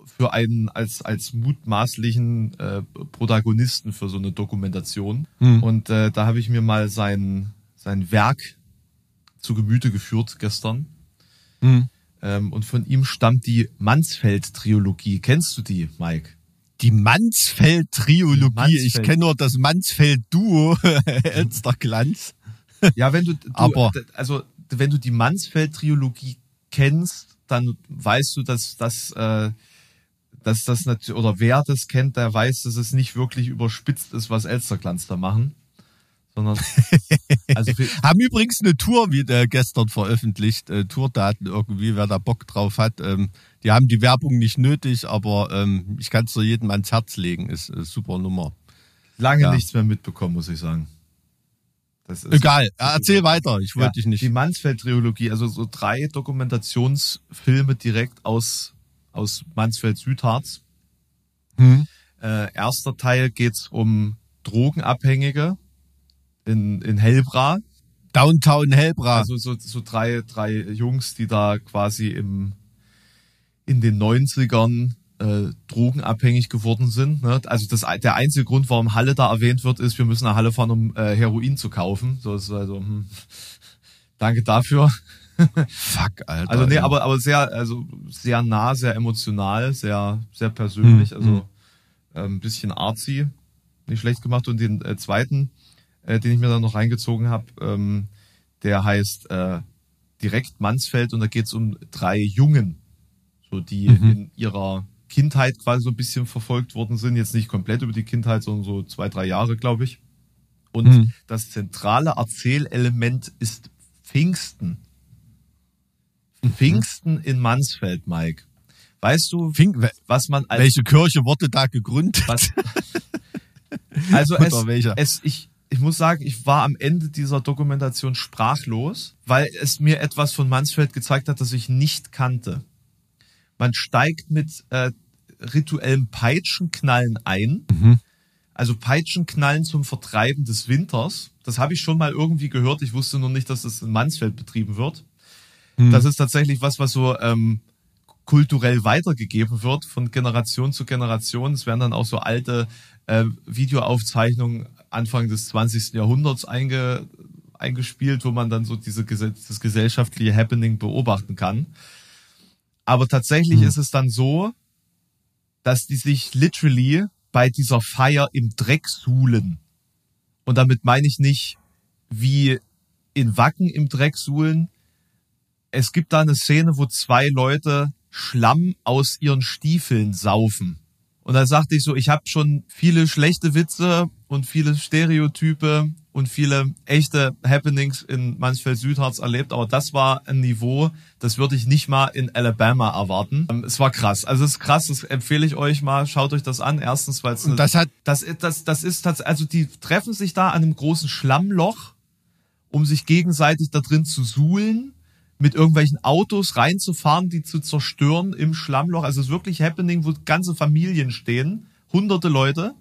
für einen als als mutmaßlichen äh, Protagonisten für so eine Dokumentation. Und äh, da habe ich mir mal sein sein Werk zu Gemüte geführt gestern.
Hm.
Ähm, und von ihm stammt die Mansfeld-Trilogie. Kennst du die, Mike?
Die Mansfeld-Triologie.
Mansfeld.
Ich kenne nur das Mansfeld-Duo, Elsterglanz.
Ja, wenn du, du
Aber-
also wenn du die Mansfeld-Trilogie kennst, dann weißt du, dass das äh, dass das natürlich oder wer das kennt, der weiß, dass es nicht wirklich überspitzt ist, was Elsterglanz da machen, sondern also
Haben übrigens eine Tour wieder gestern veröffentlicht, äh, Tourdaten irgendwie, wer da Bock drauf hat. Ähm, die haben die Werbung nicht nötig, aber ähm, ich kann es nur jedem ans Herz legen, ist äh, super Nummer.
lange
Ja.
nichts mehr mitbekommen, muss ich sagen. Das ist
Egal, äh, erzähl weiter, ich wollte dich
Die
nicht.
Mansfeld-Trilogie, also so drei Dokumentationsfilme direkt aus, aus Mansfeld-Südharz.
Hm?
Äh, erster Teil geht's um Drogenabhängige in, in Helbra.
Downtown Helbra.
Also so, so drei, drei Jungs, die da quasi im, in den 90ern äh, drogenabhängig geworden sind. Ne? Also das, der einzige Grund, warum Halle da erwähnt wird, ist, wir müssen nach Halle fahren, um äh, Heroin zu kaufen. So ist also, hm, danke dafür.
Fuck, Alter.
Also nee, aber aber sehr also sehr nah, sehr emotional, sehr sehr persönlich,
Hm,
also äh, ein bisschen artsy, nicht schlecht gemacht und den äh, zweiten, äh, den ich mir dann noch reingezogen habe, ähm, der heißt äh, direkt Mansfeld und da geht's um drei Jungen, so die
Mhm.
in ihrer Kindheit quasi so ein bisschen verfolgt worden sind, jetzt nicht komplett über die Kindheit, sondern so zwei drei Jahre, glaube ich. Und
Mhm.
das zentrale Erzählelement ist Pfingsten. Pfingsten in Mansfeld, Mike. Weißt du,
Fing,
was man als
welche Kirche wurde da gegründet?
was, also es, es ich ich muss sagen, ich war am Ende dieser Dokumentation sprachlos, weil es mir etwas von Mansfeld gezeigt hat, das ich nicht kannte. Man steigt mit äh, rituellem Peitschenknallen ein. Also Peitschenknallen zum Vertreiben des Winters. Das habe ich schon mal irgendwie gehört. Ich wusste nur nicht, dass das in Mansfeld betrieben wird. Das ist tatsächlich was, was so ähm, kulturell weitergegeben wird von Generation zu Generation. Es werden dann auch so alte äh, Videoaufzeichnungen Anfang des 20. Jahrhunderts einge, eingespielt, wo man dann so diese, das gesellschaftliche Happening beobachten kann. Aber tatsächlich ist es dann so, dass die sich literally bei dieser Feier im Dreck suhlen. Und damit meine ich nicht wie in Wacken im Dreck suhlen. Es gibt da eine Szene, wo zwei Leute Schlamm aus ihren Stiefeln saufen. Und da sagte ich so, ich habe schon viele schlechte Witze und viele Stereotype und viele echte Happenings in Mansfeld Südharz erlebt, aber das war ein Niveau, das würde ich nicht mal in Alabama erwarten. Ähm, Es war krass. Also es ist krass, das empfehle ich euch mal. Schaut euch das an. Erstens, weil es
Und das hat,
das, das, das ist also die treffen sich da an einem großen Schlammloch, um sich gegenseitig da drin zu suhlen, mit irgendwelchen Autos reinzufahren, die zu zerstören im Schlammloch. Also es ist wirklich Happening, wo ganze Familien stehen, hunderte Leute,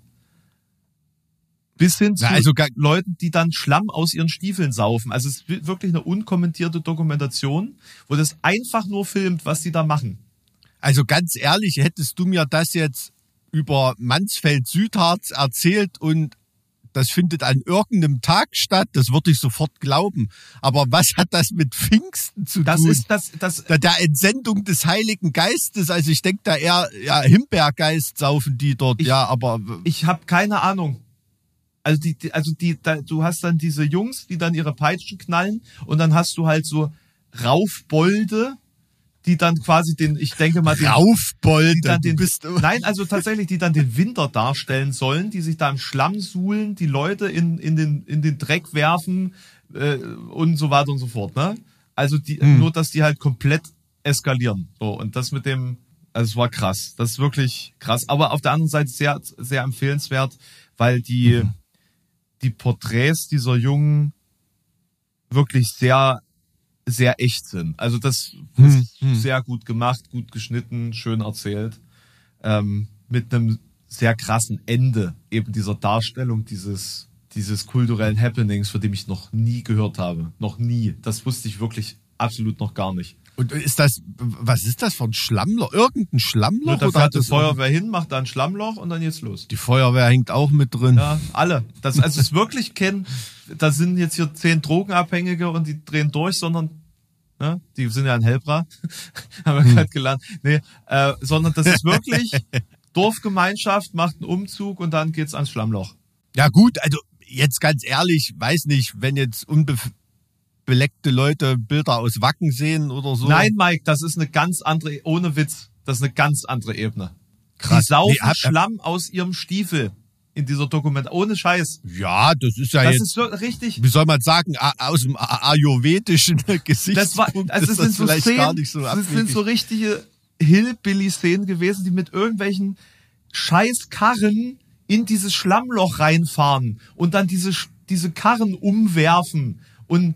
bis hin zu
Na, also
Leuten, die dann Schlamm aus ihren Stiefeln saufen. Also es ist wi- wirklich eine unkommentierte Dokumentation, wo das einfach nur filmt, was die da machen.
also ganz ehrlich, hättest du mir das jetzt über Mansfeld Südharz erzählt und das findet an irgendeinem Tag statt, das würde ich sofort glauben. Aber was hat das mit Pfingsten zu
Das
tun?
ist das, das,
der, der Entsendung des Heiligen Geistes. Also ich denke da eher, ja, Himbeergeist saufen die dort,
Ich-
ja, aber
Ich habe keine Ahnung. Also die, die also die, da, du hast dann diese Jungs, die dann ihre Peitschen knallen und dann hast du halt so Raufbolde, die dann quasi den, ich denke mal, den,
Raufbolde,
die dann den, nein, also tatsächlich, die dann den Winter darstellen sollen, die sich da im Schlamm suhlen, die Leute in, in den, in den Dreck werfen äh, und so weiter und so fort, ne? Also die, nur, dass die halt komplett eskalieren. So, und das mit dem, also es war krass. Das ist wirklich krass. Aber auf der anderen Seite sehr, sehr empfehlenswert, weil die, die Porträts dieser Jungen wirklich sehr, sehr echt sind. Also das ist sehr gut gemacht, gut geschnitten, schön erzählt. Ähm, mit einem sehr krassen Ende eben dieser Darstellung dieses, dieses kulturellen Happenings, von dem ich noch nie gehört habe. Noch nie. Das wusste ich wirklich absolut noch gar nicht.
Und ist das, was ist das für ein Schlammloch? Irgendein Schlammloch?
Da fährt
hat
die Feuerwehr hin, macht da ein Schlammloch und dann geht's los.
Die Feuerwehr hängt auch mit drin.
Ja, alle. Das, also es ist wirklich kein, da sind jetzt hier zehn Drogenabhängige und die drehen durch, sondern, ne, die sind ja in Helbra, haben wir gerade gelernt. Nee, äh, sondern das ist wirklich Dorfgemeinschaft, macht einen Umzug und dann geht's ans Schlammloch.
Ja gut, also jetzt ganz ehrlich, weiß nicht, wenn jetzt unbeleckte Leute Bilder aus Wacken sehen oder so.
Nein, Mike, das ist eine ganz andere, ohne Witz, das ist eine ganz andere Ebene.
Krass.
Die saufen
Nee,
Schlamm aus ihrem Stiefel in dieser Dokument, ohne Scheiß.
Ja, das ist ja
Das
jetzt,
ist so richtig.
wie soll man sagen, aus dem ayurvedischen
Das war,
Gesichtspunkt
also
ist
es
das
sind so Szenen,
gar nicht so
das sind so richtige Hillbilly-Szenen gewesen, die mit irgendwelchen scheiß Karren in dieses Schlammloch reinfahren und dann diese, diese Karren umwerfen und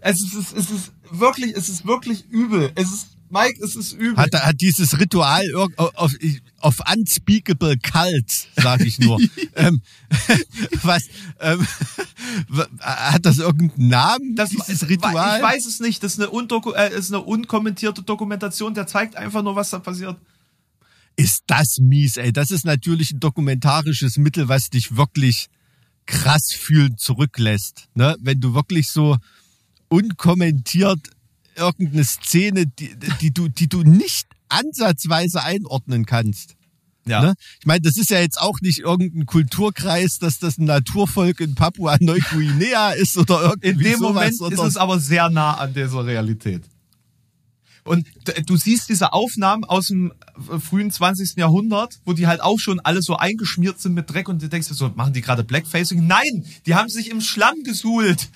es ist, es ist, es ist wirklich, es ist wirklich übel. Es ist, Mike, es ist übel.
hat, hat dieses Ritual auf, auf unspeakable kalt, sage ich nur. ähm, was, ähm, hat das irgendeinen Namen,
das
dieses
Ich
Ritual?
weiß es nicht. Das ist eine, undoku äh, ist eine unkommentierte Dokumentation. Der zeigt einfach nur, was da passiert.
Ist das mies, ey. Das ist natürlich ein dokumentarisches Mittel, was dich wirklich krass fühlend zurücklässt. Ne? Wenn du wirklich so unkommentiert irgendeine Szene, die, die, du, die du nicht ansatzweise einordnen kannst.
Ja.
Ne? Ich meine, das ist ja jetzt auch nicht irgendein Kulturkreis, dass das ein Naturvolk in Papua-Neuguinea ist oder irgendwie
In dem
sowas.
Moment ist es aber sehr nah an dieser Realität. Und du siehst diese Aufnahmen aus dem äh, frühen 20. Jahrhundert, wo die halt auch schon alle so eingeschmiert sind mit Dreck und du denkst so, machen die gerade Blackfacing? Nein, die haben sich im Schlamm gesuhlt.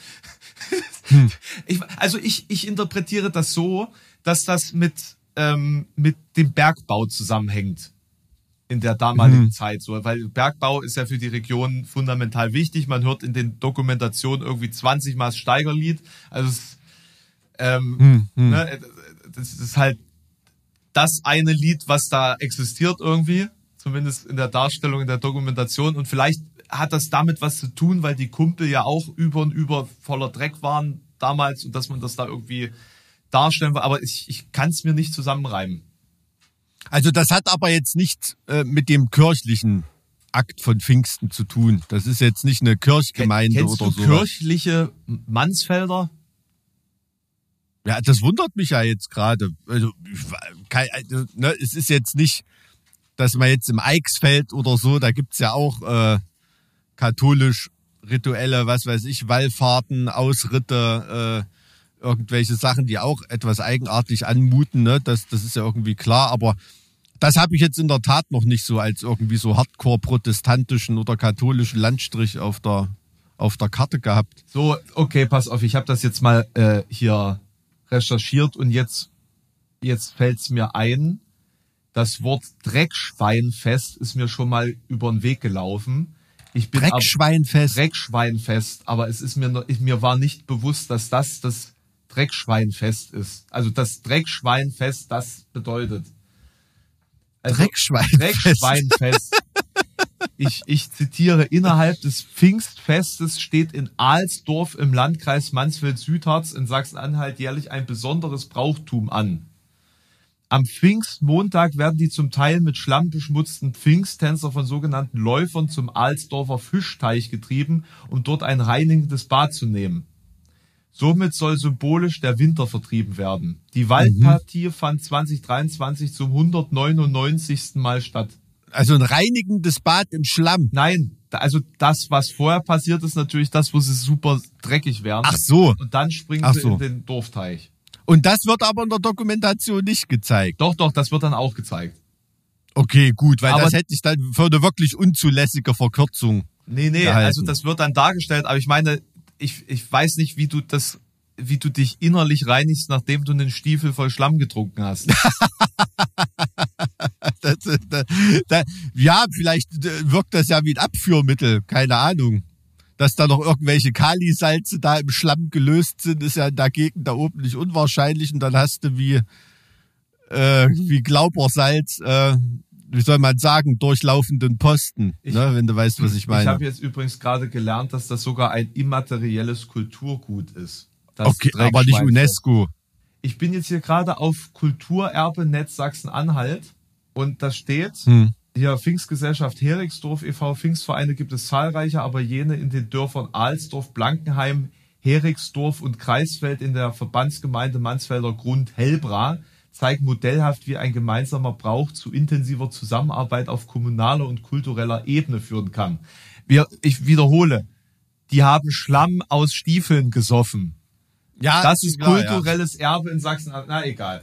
Ich, also ich, ich interpretiere das so, dass das mit, ähm, mit dem Bergbau zusammenhängt in der damaligen
Mhm.
Zeit so, weil Bergbau ist ja für die Region fundamental wichtig. Man hört in den Dokumentationen irgendwie 20 Mal das Steigerlied. Also es, ähm,
Hm,
Ne, das ist halt das eine Lied, was da existiert irgendwie, zumindest in der Darstellung, in der Dokumentation. Und vielleicht hat das damit was zu tun, weil die Kumpel ja auch über und über voller Dreck waren damals und dass man das da irgendwie darstellen will. Aber ich, ich kann es mir nicht zusammenreimen.
Also das hat aber jetzt nichts äh, mit dem kirchlichen Akt von Pfingsten zu tun. Das ist jetzt nicht eine Kirchgemeinde
Kennst
oder so.
kirchliche Mansfelder?
Ja, das wundert mich ja jetzt gerade. Also, kein, also, ne, es ist jetzt nicht, dass man jetzt im Eichsfeld oder so, da gibt's ja auch äh, katholisch rituelle, was weiß ich, Wallfahrten, Ausritte, äh, irgendwelche Sachen, die auch etwas eigenartig anmuten. Ne? Das, das ist ja irgendwie klar, aber das habe ich jetzt in der Tat noch nicht so als irgendwie so hardcore-protestantischen oder katholischen Landstrich auf der, auf der Karte gehabt.
So, okay, pass auf, ich habe das jetzt mal äh, hier recherchiert und jetzt, jetzt fällt's mir ein, das Wort Dreckschweinfest ist mir schon mal über den Weg gelaufen. Ich bin
Dreckschweinfest.
Dreckschweinfest, aber es ist mir noch, ich, mir war nicht bewusst, dass das das Dreckschweinfest ist. Also das Dreckschweinfest das bedeutet. Also
Dreckschweinfest.
Dreckschweinfest. Ich, ich zitiere, innerhalb des Pfingstfestes steht in Alsdorf im Landkreis Mansfeld-Südharz in Sachsen-Anhalt jährlich ein besonderes Brauchtum an. Am Pfingstmontag werden die zum Teil mit Schlamm beschmutzten Pfingsttänzer von sogenannten Läufern zum Alsdorfer Fischteich getrieben, um dort ein reinigendes Bad zu nehmen. Somit soll symbolisch der Winter vertrieben werden. Die Waldpartie fand 2023 zum 199. Mal statt.
Also ein reinigendes Bad im Schlamm.
Nein, also das, was vorher passiert, ist natürlich das, wo sie super dreckig werden.
Ach so.
Und dann springen
Ach
sie
so.
in den Dorfteich.
Und das wird aber in der Dokumentation nicht gezeigt.
Doch, doch, das wird dann auch gezeigt.
Okay, gut, weil
Aber-
das hätte ich dann für eine wirklich unzulässige Verkürzung.
Nee, nee,
gehalten.
also das wird dann dargestellt, aber ich meine, ich, ich weiß nicht, wie du das, wie du dich innerlich reinigst, nachdem du einen Stiefel voll Schlamm getrunken hast.
Das, das, das, ja, vielleicht äh, wirkt das ja wie ein Abführmittel, keine Ahnung. Dass da noch irgendwelche Kalisalze da im Schlamm gelöst sind, ist ja Gegend da oben nicht unwahrscheinlich. Und dann hast du wie, äh, wie Glaubersalz, äh, wie soll man sagen, durchlaufenden Posten,
Ich-
ne, wenn du weißt, was ich
Ich
meine.
habe jetzt übrigens gerade gelernt, dass das sogar ein immaterielles Kulturgut ist. Das
okay, aber nicht. UNESCO.
Ich bin jetzt hier gerade auf Kulturerbe-Netz Sachsen-Anhalt und da steht,
Hm.
Hier Pfingstgesellschaft Heringsdorf e.V. Pfingstvereine gibt es zahlreiche, aber jene in den Dörfern Alsdorf, Blankenheim, Heringsdorf und Kreisfeld in der Verbandsgemeinde Mansfelder Grund Hellbra zeigen modellhaft, wie ein gemeinsamer Brauch zu intensiver Zusammenarbeit auf kommunaler und kultureller Ebene führen kann. Wir, ich wiederhole, die haben Schlamm aus Stiefeln gesoffen.
Ja,
Das ist
klar, ja.
kulturelles Erbe in Sachsen. Na egal.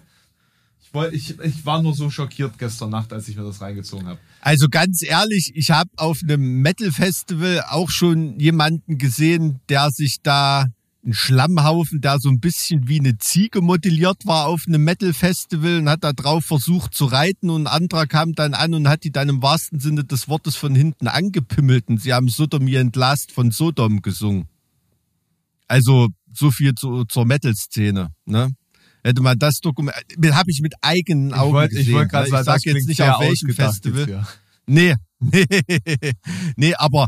Ich, ich war nur so schockiert gestern Nacht, als ich mir das reingezogen habe.
Also ganz ehrlich, ich habe auf einem Metal-Festival auch schon jemanden gesehen, der sich da einen Schlammhaufen, der so ein bisschen wie eine Ziege modelliert war auf einem Metal-Festival und hat da drauf versucht zu reiten und ein anderer kam dann an und hat die dann im wahrsten Sinne des Wortes von hinten angepimmelt und sie haben Sodomie entlast von Sodom gesungen. Also so viel zu, zur Metal-Szene, ne? Hätte man das Dokument, habe ich mit eigenen Augen
wollt-
gesehen.
wollt grad
ne?
sagen,
ich sag jetzt nicht auf welchem Festival. Nee, nee, nee, aber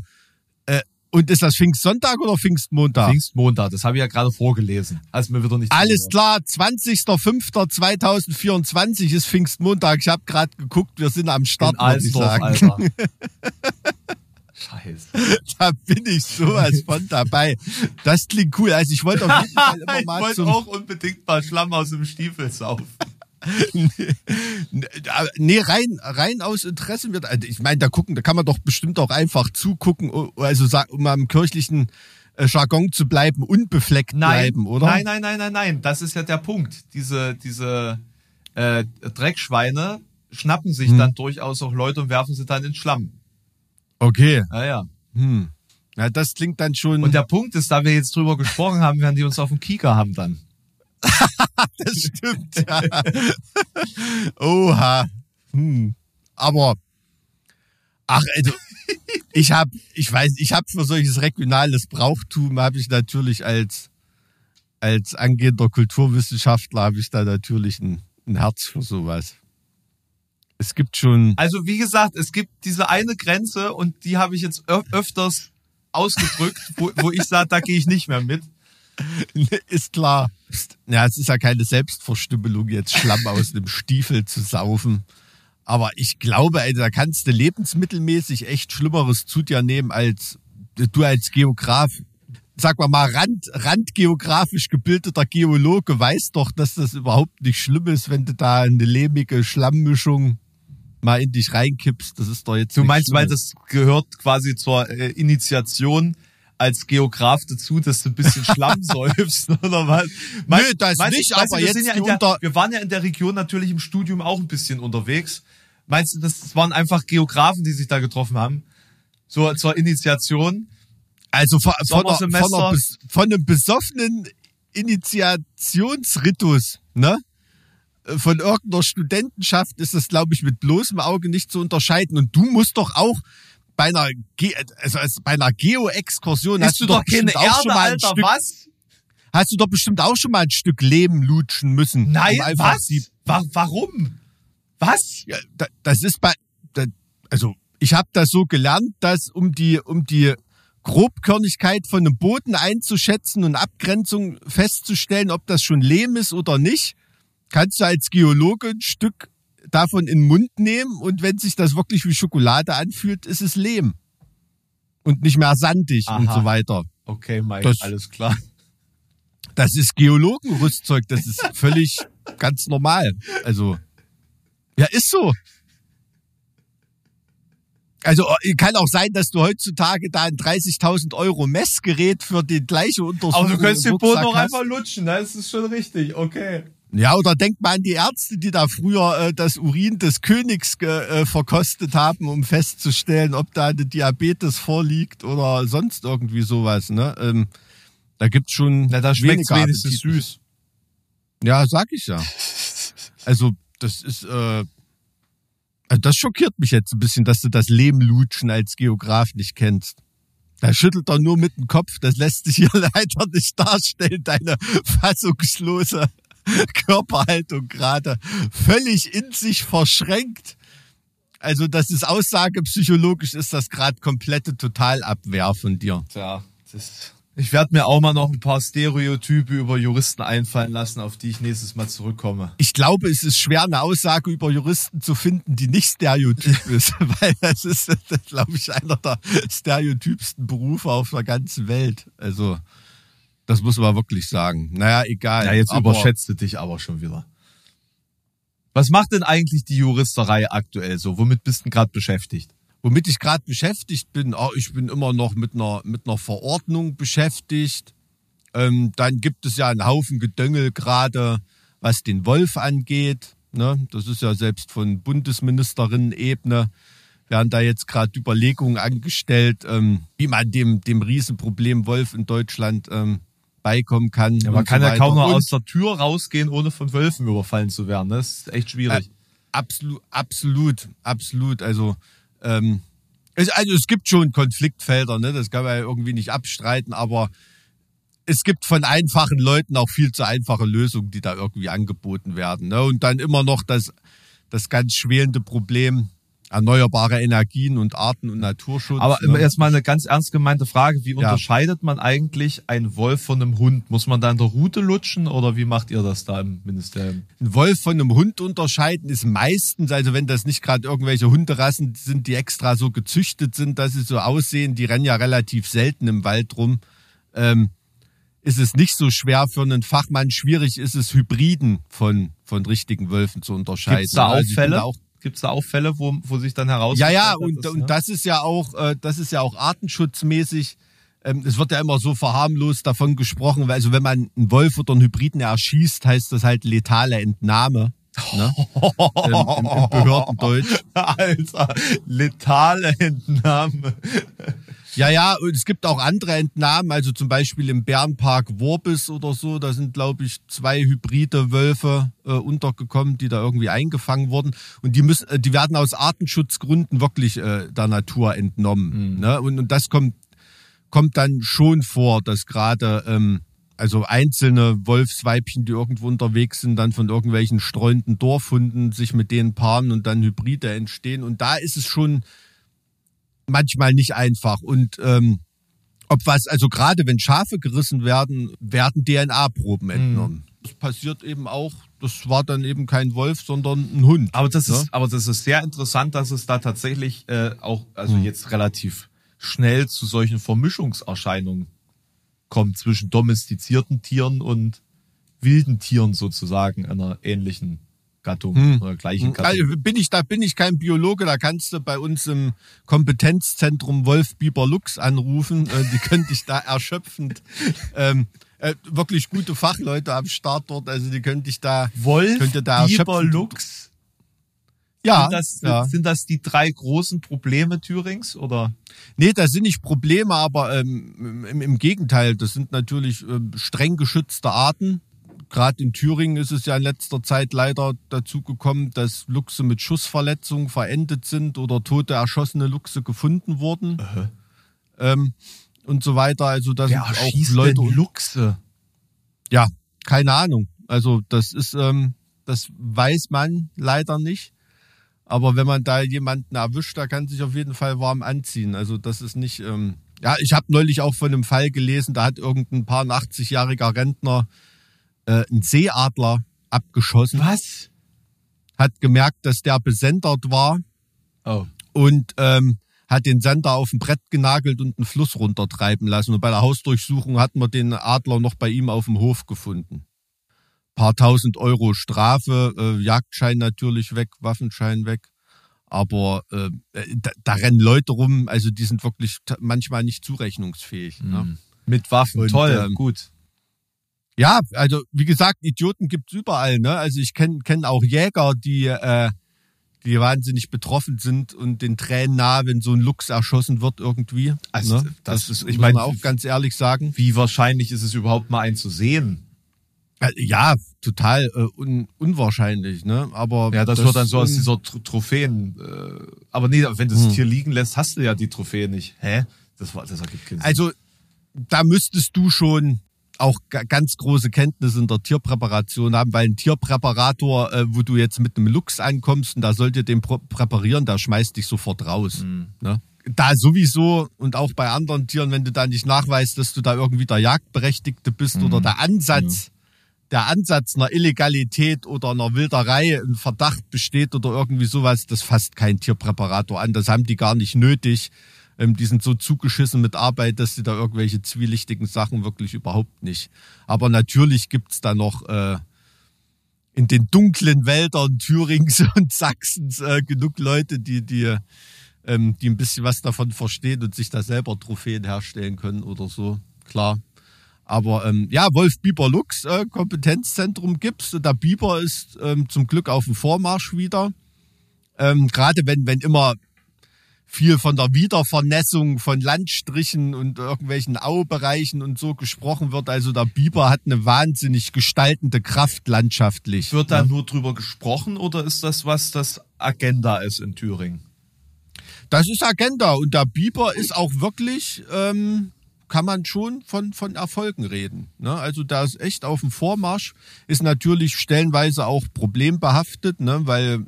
äh, und ist das Pfingstsonntag oder Pfingstmontag?
Pfingstmontag, das habe ich ja gerade vorgelesen. Als mir wieder nicht
Alles klar, 20.05.2024 ist Pfingstmontag. Ich habe gerade geguckt, wir sind am Start, würde ich sagen.
Alter. Scheiße.
Da bin ich sowas von dabei. Das klingt cool. Also ich wollte auf jeden Fall immer
Ich
mal
wollte
zum...
auch unbedingt mal Schlamm aus dem Stiefel saufen.
Nee, rein, rein aus Interesse wird. also Ich meine, da gucken, da kann man doch bestimmt auch einfach zugucken, also um am kirchlichen äh, Jargon zu bleiben, unbefleckt bleiben, oder?
Nein, nein, nein, nein, nein. Das ist ja der Punkt. Diese, diese äh, Dreckschweine schnappen sich
Hm.
dann durchaus auch Leute und werfen sie dann in Schlamm.
Okay.
Naja.
Hm. Ja, das klingt dann schon.
Und der Punkt ist, da wir jetzt drüber gesprochen haben, werden die uns auf dem Kieker haben dann.
das stimmt. Ja. Oha. Hm. Aber, ach, also, ich habe, ich weiß, ich habe für solches regionales Brauchtum habe ich natürlich als als angehender Kulturwissenschaftler habe ich da natürlich ein, ein Herz für sowas. Es gibt schon.
Also wie gesagt, es gibt diese eine Grenze und die habe ich jetzt öfters ausgedrückt, wo, wo ich sage, da gehe ich nicht mehr mit.
Ist klar. Ja, es ist ja keine Selbstverstümmelung, jetzt Schlamm aus einem Stiefel zu saufen. Aber ich glaube, ey, da kannst du lebensmittelmäßig echt Schlimmeres zu dir nehmen als du als Geograf. Sag mal mal, Rand, randgeografisch gebildeter Geologe weißt doch, dass das überhaupt nicht schlimm ist, wenn du da eine lehmige Schlammmischung mal in dich reinkippst. Das ist doch jetzt
Du meinst, weil das gehört quasi zur äh, Initiation als Geograf dazu, dass du ein bisschen Schlamm säufst oder was?
Nö, das nicht,
du,
aber
wir
jetzt
sind ja der, wir waren ja in der Region natürlich im Studium auch ein bisschen unterwegs. Meinst du, das, waren einfach Geografen, die sich da getroffen haben? So zur Initiation?
Also von, von, einer, von, einer, von einem besoffenen Initiationsritus, ne? Von irgendeiner Studentenschaft ist das, glaube ich, mit bloßem Auge nicht zu unterscheiden. Und du musst doch auch bei einer, Ge also als bei einer Geo-Exkursion hast
du
du
doch keine
bestimmt auch schon
Erde,
mal ein
Alter,
Stück,
was?
hast du doch bestimmt auch schon mal ein Stück Lehm lutschen müssen.
Nein,
um
was? Wa warum? Was?
ja, da, das ist bei, da, also ich habe das so gelernt, dass um die, um die Grobkörnigkeit von einem Boden einzuschätzen und Abgrenzung festzustellen, ob das schon Lehm ist oder nicht, kannst du als Geologe ein Stück davon in den Mund nehmen und wenn sich das wirklich wie Schokolade anfühlt, ist es Lehm. Und nicht mehr sandig und
Aha.
so weiter.
Okay, Mike,
Das-
alles klar.
Das ist Geologenrüstzeug, das ist völlig ganz normal. Also, ja, ist so. Also äh, kann auch sein, dass du heutzutage da ein 30.000 Euro Messgerät für die gleiche Untersuchung
Aber du könntest den Boden auch
hast.
einfach lutschen, das ist schon richtig, okay.
Ja, oder denk mal an die Ärzte, die da früher äh, das Urin des Königs ge, äh, verkostet haben, um festzustellen, ob da eine Diabetes vorliegt oder sonst irgendwie sowas. Ne? Ähm, da gibt's schon
Na, da schmeckt's
weniger
wenigstens süß.
Ja, sag ich ja. Also, das ist, äh, also das schockiert mich jetzt ein bisschen, dass du das Lehmlutschen als Geograf nicht kennst. Da schüttelt er nur mit dem Kopf, das lässt sich hier leider nicht darstellen, deine fassungslose Körperhaltung gerade völlig in sich verschränkt. Also, das ist aussagepsychologisch, ist das gerade komplette Totalabwehr von dir.
Tja, das, ich werde mir auch mal noch ein paar Stereotype über Juristen einfallen lassen, auf die ich nächstes Mal zurückkomme.
ich glaube, es ist schwer, eine Aussage über Juristen zu finden, die nicht stereotyp ist, weil das ist, glaube ich, einer der stereotypsten Berufe auf der ganzen Welt. Also, das muss man wirklich sagen. Naja, egal.
Ja, jetzt
Aber
überschätzt du dich aber schon wieder. Was macht denn eigentlich die Juristerei aktuell so? Womit bist du gerade beschäftigt?
Womit ich gerade beschäftigt bin, oh, ich bin immer noch mit einer, mit einer Verordnung beschäftigt. Ähm, dann gibt es ja einen Haufen Gedöngel gerade, was den Wolf angeht. Ne? Das ist ja selbst von Bundesministerinnen-Ebene werden da jetzt gerade Überlegungen angestellt, ähm, wie man dem, dem Riesenproblem Wolf in Deutschland ähm, beikommen kann.
Ja, man kann
so
ja kaum noch
Und-
aus der Tür rausgehen, ohne von Wölfen überfallen zu werden. Das ist echt schwierig.
Absolut, absolut, absolut. Also, ähm, es, also es gibt schon Konfliktfelder, ne? das kann man ja irgendwie nicht abstreiten, aber es gibt von einfachen Leuten auch viel zu einfache Lösungen, die da irgendwie angeboten werden. Ne? Und dann immer noch das, das ganz schwelende Problem erneuerbare Energien und Arten- und Naturschutz.
Aber
ne?
jetzt mal eine ganz ernst gemeinte Frage. Wie unterscheidet man eigentlich einen Wolf von einem Hund? Muss man da in der Rute lutschen oder wie macht ihr das da im Ministerium?
ein Wolf von einem Hund unterscheiden ist meistens, also wenn das nicht gerade irgendwelche Hunderassen sind, die extra so gezüchtet sind, dass sie so aussehen, die rennen ja relativ selten im Wald rum, ähm, ist es nicht so schwer für einen Fachmann. Schwierig ist es, Hybriden von, von richtigen Wölfen zu unterscheiden.
Gibt es da auch
Also
Gibt es da auch Fälle, wo, wo sich dann heraus
ja, ja, und, und das ist ja auch, äh, das ist ja auch artenschutzmäßig. Ähm, es wird ja immer so verharmlost davon gesprochen, weil also wenn man einen Wolf oder einen Hybriden erschießt, heißt das halt letale Entnahme. Ne? Im, im, Im Behördendeutsch.
Alter, letale Entnahme.
Ja, ja, und es gibt auch andere Entnahmen, also zum Beispiel im Bärenpark Worbis oder so, da sind, glaube ich, zwei hybride Wölfe äh, untergekommen, die da irgendwie eingefangen wurden. Und die müssen, äh, die werden aus Artenschutzgründen wirklich äh, der Natur entnommen. Ne? Und, und das kommt, kommt dann schon vor, dass gerade ähm, also einzelne Wolfsweibchen, die irgendwo unterwegs sind, dann von irgendwelchen streunenden Dorfhunden sich mit denen paaren und dann Hybride entstehen. Und da ist es schon manchmal nicht einfach. Und ähm, ob was, also gerade wenn Schafe gerissen werden, werden DNA-Proben entnommen. Das passiert eben auch, das war dann eben kein Wolf, sondern ein Hund.
Aber das
Ja.
ist, aber das ist sehr interessant, dass es da tatsächlich äh, auch, also
Hm.
jetzt relativ schnell zu solchen Vermischungserscheinungen kommt zwischen domestizierten Tieren und wilden Tieren sozusagen einer ähnlichen Gattung oder gleichen Gattung.
Also bin ich, da bin ich kein Biologe, da kannst du bei uns im Kompetenzzentrum Wolf Bieber Lux anrufen. Äh, die könnte ich da erschöpfend ähm, äh, wirklich gute Fachleute am Start dort, also die könnte ich da
Wolf,
könnte da
Biber,
erschöpfend-
Luchs.
ja,
Sind das,
ja.
sind das die drei großen Probleme Thürings oder?
Nee, das sind nicht Probleme, aber ähm, im, im Gegenteil, das sind natürlich ähm, streng geschützte Arten. Gerade in Thüringen ist es ja in letzter Zeit leider dazu gekommen, dass Luchse mit Schussverletzungen verendet sind oder tote erschossene Luchse gefunden wurden. Ähm, und so weiter. Also da sind auch Leute. und-
Luchse?
ja, keine Ahnung. Also das ist, ähm, das weiß man leider nicht. Aber wenn man da jemanden erwischt, da kann sich auf jeden Fall warm anziehen. Also das ist nicht. Ähm, ja, ich habe neulich auch von einem Fall gelesen, da hat irgendein paar 80-jähriger Rentner äh, einen Seeadler abgeschossen,
Was?
hat gemerkt, dass der besendert war
Oh.
und ähm, hat den Sender auf ein Brett genagelt und einen Fluss runtertreiben lassen. Und bei der Hausdurchsuchung hat man den Adler noch bei ihm auf dem Hof gefunden. Paar tausend Euro Strafe, äh, Jagdschein natürlich weg, Waffenschein weg. Aber äh, da, da rennen Leute rum, also die sind wirklich manchmal nicht zurechnungsfähig. Ne?
Mit Waffen,
Und,
toll,
ähm,
gut.
Ja, also wie gesagt, Idioten gibt's überall. Ne? Also ich kenne kenn auch Jäger, die, äh, die wahnsinnig betroffen sind und den Tränen nahe, wenn so ein Luchs erschossen wird irgendwie.
Also,
ne?
das ist- ich
muss
mein,
man auch ganz ehrlich sagen.
Wie wahrscheinlich ist es überhaupt mal einen zu sehen?
Äh, Ja, total äh, un unwahrscheinlich. Ne? Aber
Ja, das, wird dann so aus dieser Tro Trophäen. Äh, aber nee, wenn du das Tier liegen lässt, hast du ja die Trophäe nicht. Hä? Das, war, das ergibt keinen Sinn.
Also da müsstest du schon auch ga- ganz große Kenntnisse in der Tierpräparation haben, weil ein Tierpräparator, äh, wo du jetzt mit einem Luchs ankommst und da sollt ihr den präparieren, der schmeißt dich sofort raus. Ne? Da sowieso und auch bei anderen Tieren, wenn du da nicht nachweist, dass du da irgendwie der Jagdberechtigte bist oder der Ansatz, der Ansatz einer Illegalität oder einer Wilderei ein Verdacht besteht oder irgendwie sowas, das fasst kein Tierpräparator an. Das haben die gar nicht nötig. Ähm, die sind so zugeschissen mit Arbeit, dass sie da irgendwelche zwielichtigen Sachen wirklich überhaupt nicht. Aber natürlich gibt's da noch äh, in den dunklen Wäldern Thürings und Sachsens äh, genug Leute, die, die, ähm, die ein bisschen was davon verstehen und sich da selber Trophäen herstellen können oder so. Klar. Aber ähm, ja, Wolf Biber Lux äh, Kompetenzzentrum gibt's. Der Biber ist ähm, zum Glück auf dem Vormarsch wieder. Ähm, Gerade wenn, wenn immer viel von der Wiedervernässung von Landstrichen und irgendwelchen Aubereichen und so gesprochen wird. Also der Biber hat eine wahnsinnig gestaltende Kraft landschaftlich.
wird da
ne?
nur drüber gesprochen oder ist das was das Agenda ist in Thüringen?
Das ist Agenda und der Biber ist auch wirklich, ähm, kann man schon von, von Erfolgen reden. Ne? Also da ist echt auf dem Vormarsch, ist natürlich stellenweise auch problembehaftet, ne? weil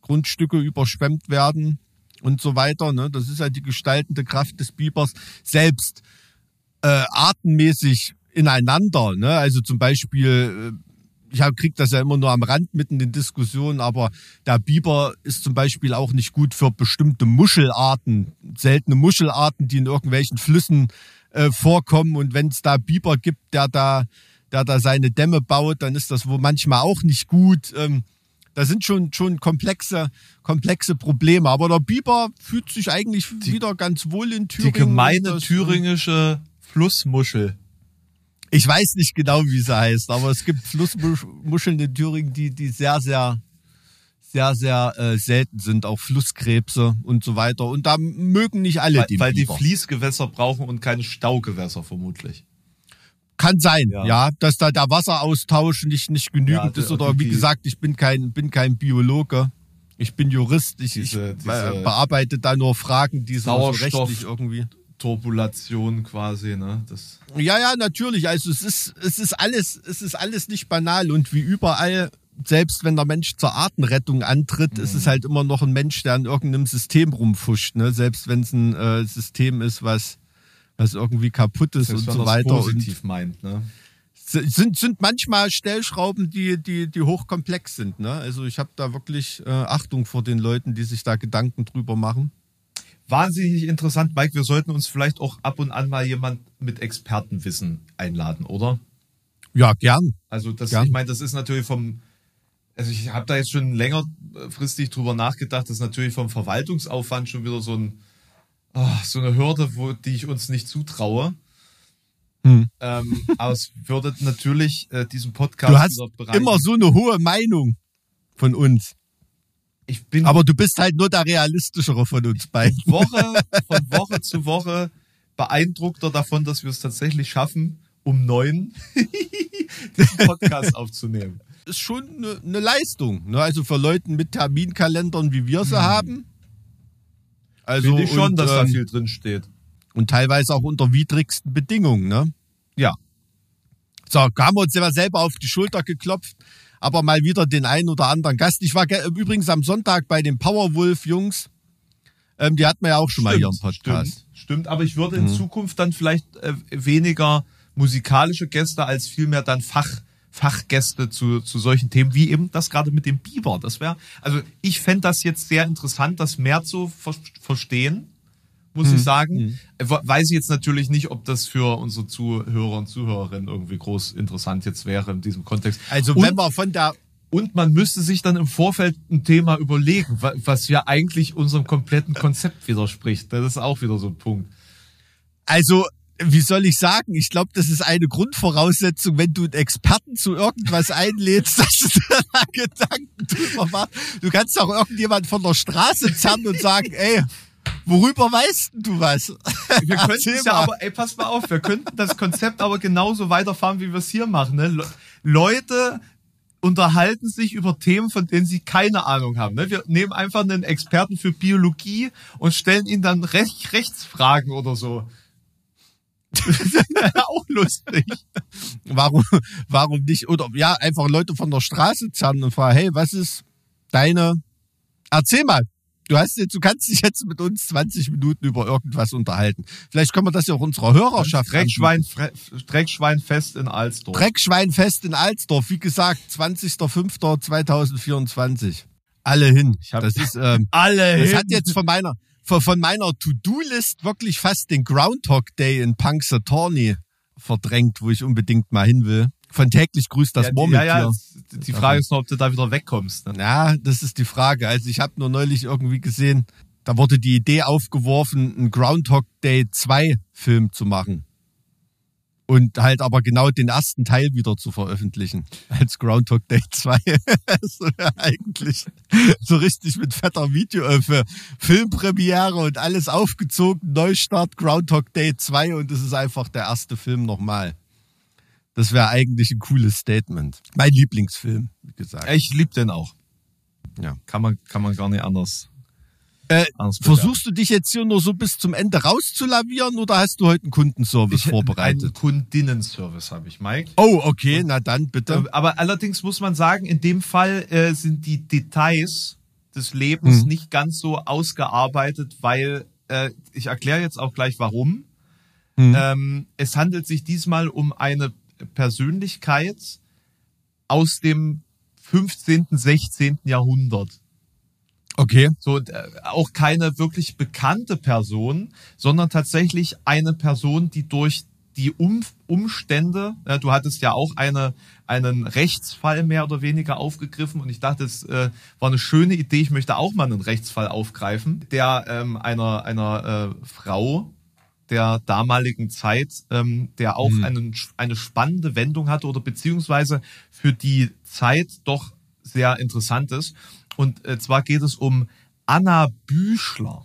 Grundstücke überschwemmt werden und so weiter. Ne? Das ist ja die gestaltende Kraft des Bibers. Selbst äh, artenmäßig ineinander. Ne? Also zum Beispiel, äh, ich hab, krieg das ja immer nur am Rand mitten in den Diskussionen, aber der Biber ist zum Beispiel auch nicht gut für bestimmte Muschelarten, seltene Muschelarten, die in irgendwelchen Flüssen äh, vorkommen. Und wenn es da Biber gibt, der da, der da seine Dämme baut, dann ist das wohl manchmal auch nicht gut. Ähm, da sind schon, schon komplexe, komplexe Probleme. Aber der Biber fühlt sich eigentlich wieder ganz wohl in Thüringen.
Die gemeine
Das, äh,
thüringische Flussmuschel.
Ich weiß nicht genau, wie sie heißt, aber es gibt Flussmuscheln in Thüringen, die, die sehr, sehr, sehr, sehr äh, selten sind, auch Flusskrebse und so weiter. Und da mögen nicht alle
Weil,
den
weil die
Biber.
Fließgewässer brauchen und keine Staugewässer vermutlich.
Kann sein,
Ja.
ja. dass da der Wasseraustausch nicht, nicht genügend
Ja,
ist. Oder wie gesagt, ich bin kein, bin kein Biologe. Ich bin Jurist. Ich,
Diese-
ich
diese
bearbeite da nur Fragen, die so, rechtlich irgendwie.
Turbulation quasi, ne? Das
Ja, ja, natürlich. Also es ist, es ist alles, es ist alles nicht banal und wie überall, selbst wenn der Mensch zur Artenrettung antritt, ist
Mhm.
es halt immer noch ein Mensch, der an irgendeinem System rumfuscht, ne? Selbst wenn es ein äh, System ist, was, was irgendwie kaputt ist
selbst
und so
er
weiter. Und
positiv meint, ne?
sind, sind manchmal Stellschrauben, die, die, die hochkomplex sind, ne? Also ich habe da wirklich äh, Achtung vor den Leuten, die sich da Gedanken drüber machen.
Wahnsinnig interessant, Mike. Wir sollten uns vielleicht auch ab und an mal jemand mit Expertenwissen einladen, oder?
Ja, gern.
Also das,
Ja.
ich meine, das ist natürlich vom, also ich habe da jetzt schon längerfristig drüber nachgedacht, das ist natürlich vom Verwaltungsaufwand schon wieder so ein, ah, so eine Hürde, wo die ich uns nicht zutraue.
Hm.
Ähm, aber es würde natürlich äh, diesen Podcast
Du hast immer so eine hohe Meinung von uns.
ich bin
Aber du bist halt nur der realistischere von uns beiden.
Woche von Woche zu Woche beeindruckter davon, dass wir es tatsächlich schaffen, um neun diesen Podcast aufzunehmen.
Ist schon eine, eine Leistung. Ne? Also für Leute mit Terminkalendern, wie wir sie haben. Also
Finde ich schon,
und,
dass da
ähm,
viel drin steht.
und teilweise auch unter widrigsten Bedingungen. Ne?
Ja.
So, haben wir uns ja selber auf die Schulter geklopft, aber mal wieder den einen oder anderen Gast. Ich war ge- übrigens am Sonntag bei den Powerwolf-Jungs. Ähm, die hatten wir ja auch schon mal hier im Podcast.
Stimmt, stimmt, aber ich würde in Zukunft dann vielleicht äh, weniger musikalische Gäste als vielmehr dann Fach, Fachgäste zu, zu solchen Themen, wie eben das gerade mit dem Biber. Das wäre, also ich fände das jetzt sehr interessant, das mehr zu ver verstehen, muss ich sagen. Äh, we- Weiß ich jetzt natürlich nicht, ob das für unsere Zuhörer und Zuhörerinnen irgendwie groß interessant jetzt wäre in diesem Kontext.
Also
Und-
wenn wir von der
und man müsste sich dann im Vorfeld ein Thema überlegen, wa- was ja eigentlich unserem kompletten Konzept widerspricht. Das ist auch wieder so ein Punkt.
Also, wie soll ich sagen? Ich glaube, das ist eine Grundvoraussetzung, wenn du einen Experten zu irgendwas einlädst, dass du da Gedanken drüber machst. Du kannst auch irgendjemand von der Straße zerren und sagen, ey, worüber weißt denn du was?
Wir könnten ja aber, ey, pass mal auf, wir könnten das Konzept aber genauso weiterfahren, wie wir es hier machen. Ne? Le Leute unterhalten sich über Themen, von denen sie keine Ahnung haben. Ne? Wir nehmen einfach einen Experten für Biologie und stellen ihn dann Rech Rechtsfragen oder so. Auch lustig.
Warum, warum nicht? Oder ja, einfach Leute von der Straße zerren und fragen, hey, was ist deine, erzähl mal. Du hast jetzt, du kannst dich jetzt mit uns 20 Minuten über irgendwas unterhalten. Vielleicht können wir das ja auch unserer Hörerschaft.
Dreckschwein, Dreckschweinfest in Alsdorf.
Dreckschweinfest in Alsdorf, wie gesagt, 20.05.2024. Alle hin. das ist, ähm,
Alle
das
hin.
hat jetzt von meiner, von, meiner To-Do-List wirklich fast den Groundhog Day in Punxsutawney verdrängt, wo ich unbedingt mal hin will. Von täglich grüßt das
ja,
Murmeltier.
ja, ja, die Frage ist nur, ob du da wieder wegkommst. Ne?
Ja, das ist die Frage. Also ich habe nur neulich irgendwie gesehen, da wurde die Idee aufgeworfen, einen Groundhog Day 2 Film zu machen. Und halt aber genau den ersten Teil wieder zu veröffentlichen. Als Groundhog Day 2. so, ja, eigentlich so richtig mit fetter Video, äh, für Filmpremiere und alles aufgezogen. Neustart Groundhog Day 2 und es ist einfach der erste Film nochmal. Das wäre eigentlich ein cooles Statement. Mein Lieblingsfilm, wie gesagt.
Ich lieb den auch.
Ja.
Kann man, kann man gar nicht anders.
Äh, versuchst du dich jetzt hier nur so bis zum Ende rauszulavieren oder hast du heute einen Kundenservice
ich Einen
vorbereitet?
Kundinnenservice habe ich, Mike.
Oh, okay, na dann bitte.
Äh, Aber allerdings muss man sagen, in dem Fall äh, sind die Details des Lebens
Mhm.
nicht ganz so ausgearbeitet, weil äh, ich erkläre jetzt auch gleich warum.
Mhm.
Ähm, es handelt sich diesmal um eine Persönlichkeit aus dem 15., 16. Jahrhundert.
Okay.
So, äh, auch keine wirklich bekannte Person, sondern tatsächlich eine Person, die durch die um Umstände, äh, du hattest ja auch eine, einen Rechtsfall mehr oder weniger aufgegriffen und ich dachte, es äh, war eine schöne Idee, ich möchte auch mal einen Rechtsfall aufgreifen, der ähm, einer, einer äh, Frau der damaligen Zeit, ähm, der auch einen, eine spannende Wendung hatte oder beziehungsweise für die Zeit doch sehr interessant ist. Und äh, zwar geht es um Anna Büchler.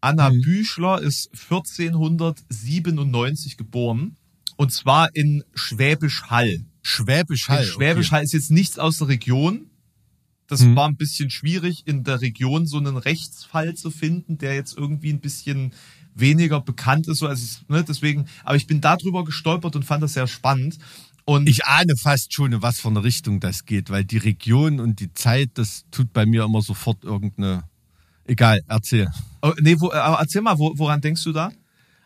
Anna
Mhm.
Büchler ist 1497 geboren. Und zwar in Schwäbisch Hall.
Schwäbisch Hall.
In Schwäbisch Hall ist jetzt nichts aus der Region. Das
Mhm.
war ein bisschen schwierig, in der Region so einen Rechtsfall zu finden, der jetzt irgendwie ein bisschen weniger bekannt ist. So, also, ne, deswegen, aber ich bin darüber gestolpert und fand das sehr spannend. Und
Ich ahne fast schon, in was für eine Richtung das geht, weil die Region und die Zeit, das tut bei mir immer sofort irgendeine. Egal, erzähl.
oh, nee, wo, aber erzähl mal, wo, woran denkst du da?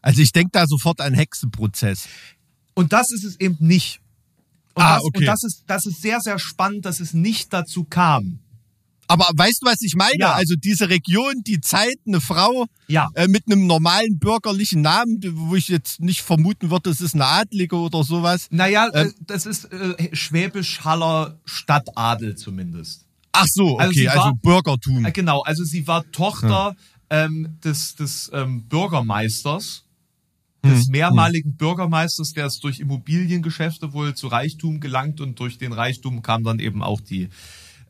Also ich denke da sofort an Hexenprozess.
Und das ist es eben nicht. Und,
Ah,
das,
okay.
und das ist, das ist sehr, sehr spannend, dass es nicht dazu kam.
Aber weißt du, was ich meine?
Ja.
Also diese Region, die Zeit, eine Frau
Ja.
äh, mit einem normalen bürgerlichen Namen, wo ich jetzt nicht vermuten würde, es ist eine Adlige oder sowas.
Naja,
Ähm.
äh, das ist äh, Schwäbisch-Haller Stadtadel zumindest.
Ach so,
Also
okay, also
war-
Bürgertum.
Äh, genau, also sie war Tochter ähm, des, des ähm, Bürgermeisters, des mehrmaligen Bürgermeisters, der es durch Immobiliengeschäfte wohl zu Reichtum gelangt und durch den Reichtum kam dann eben auch die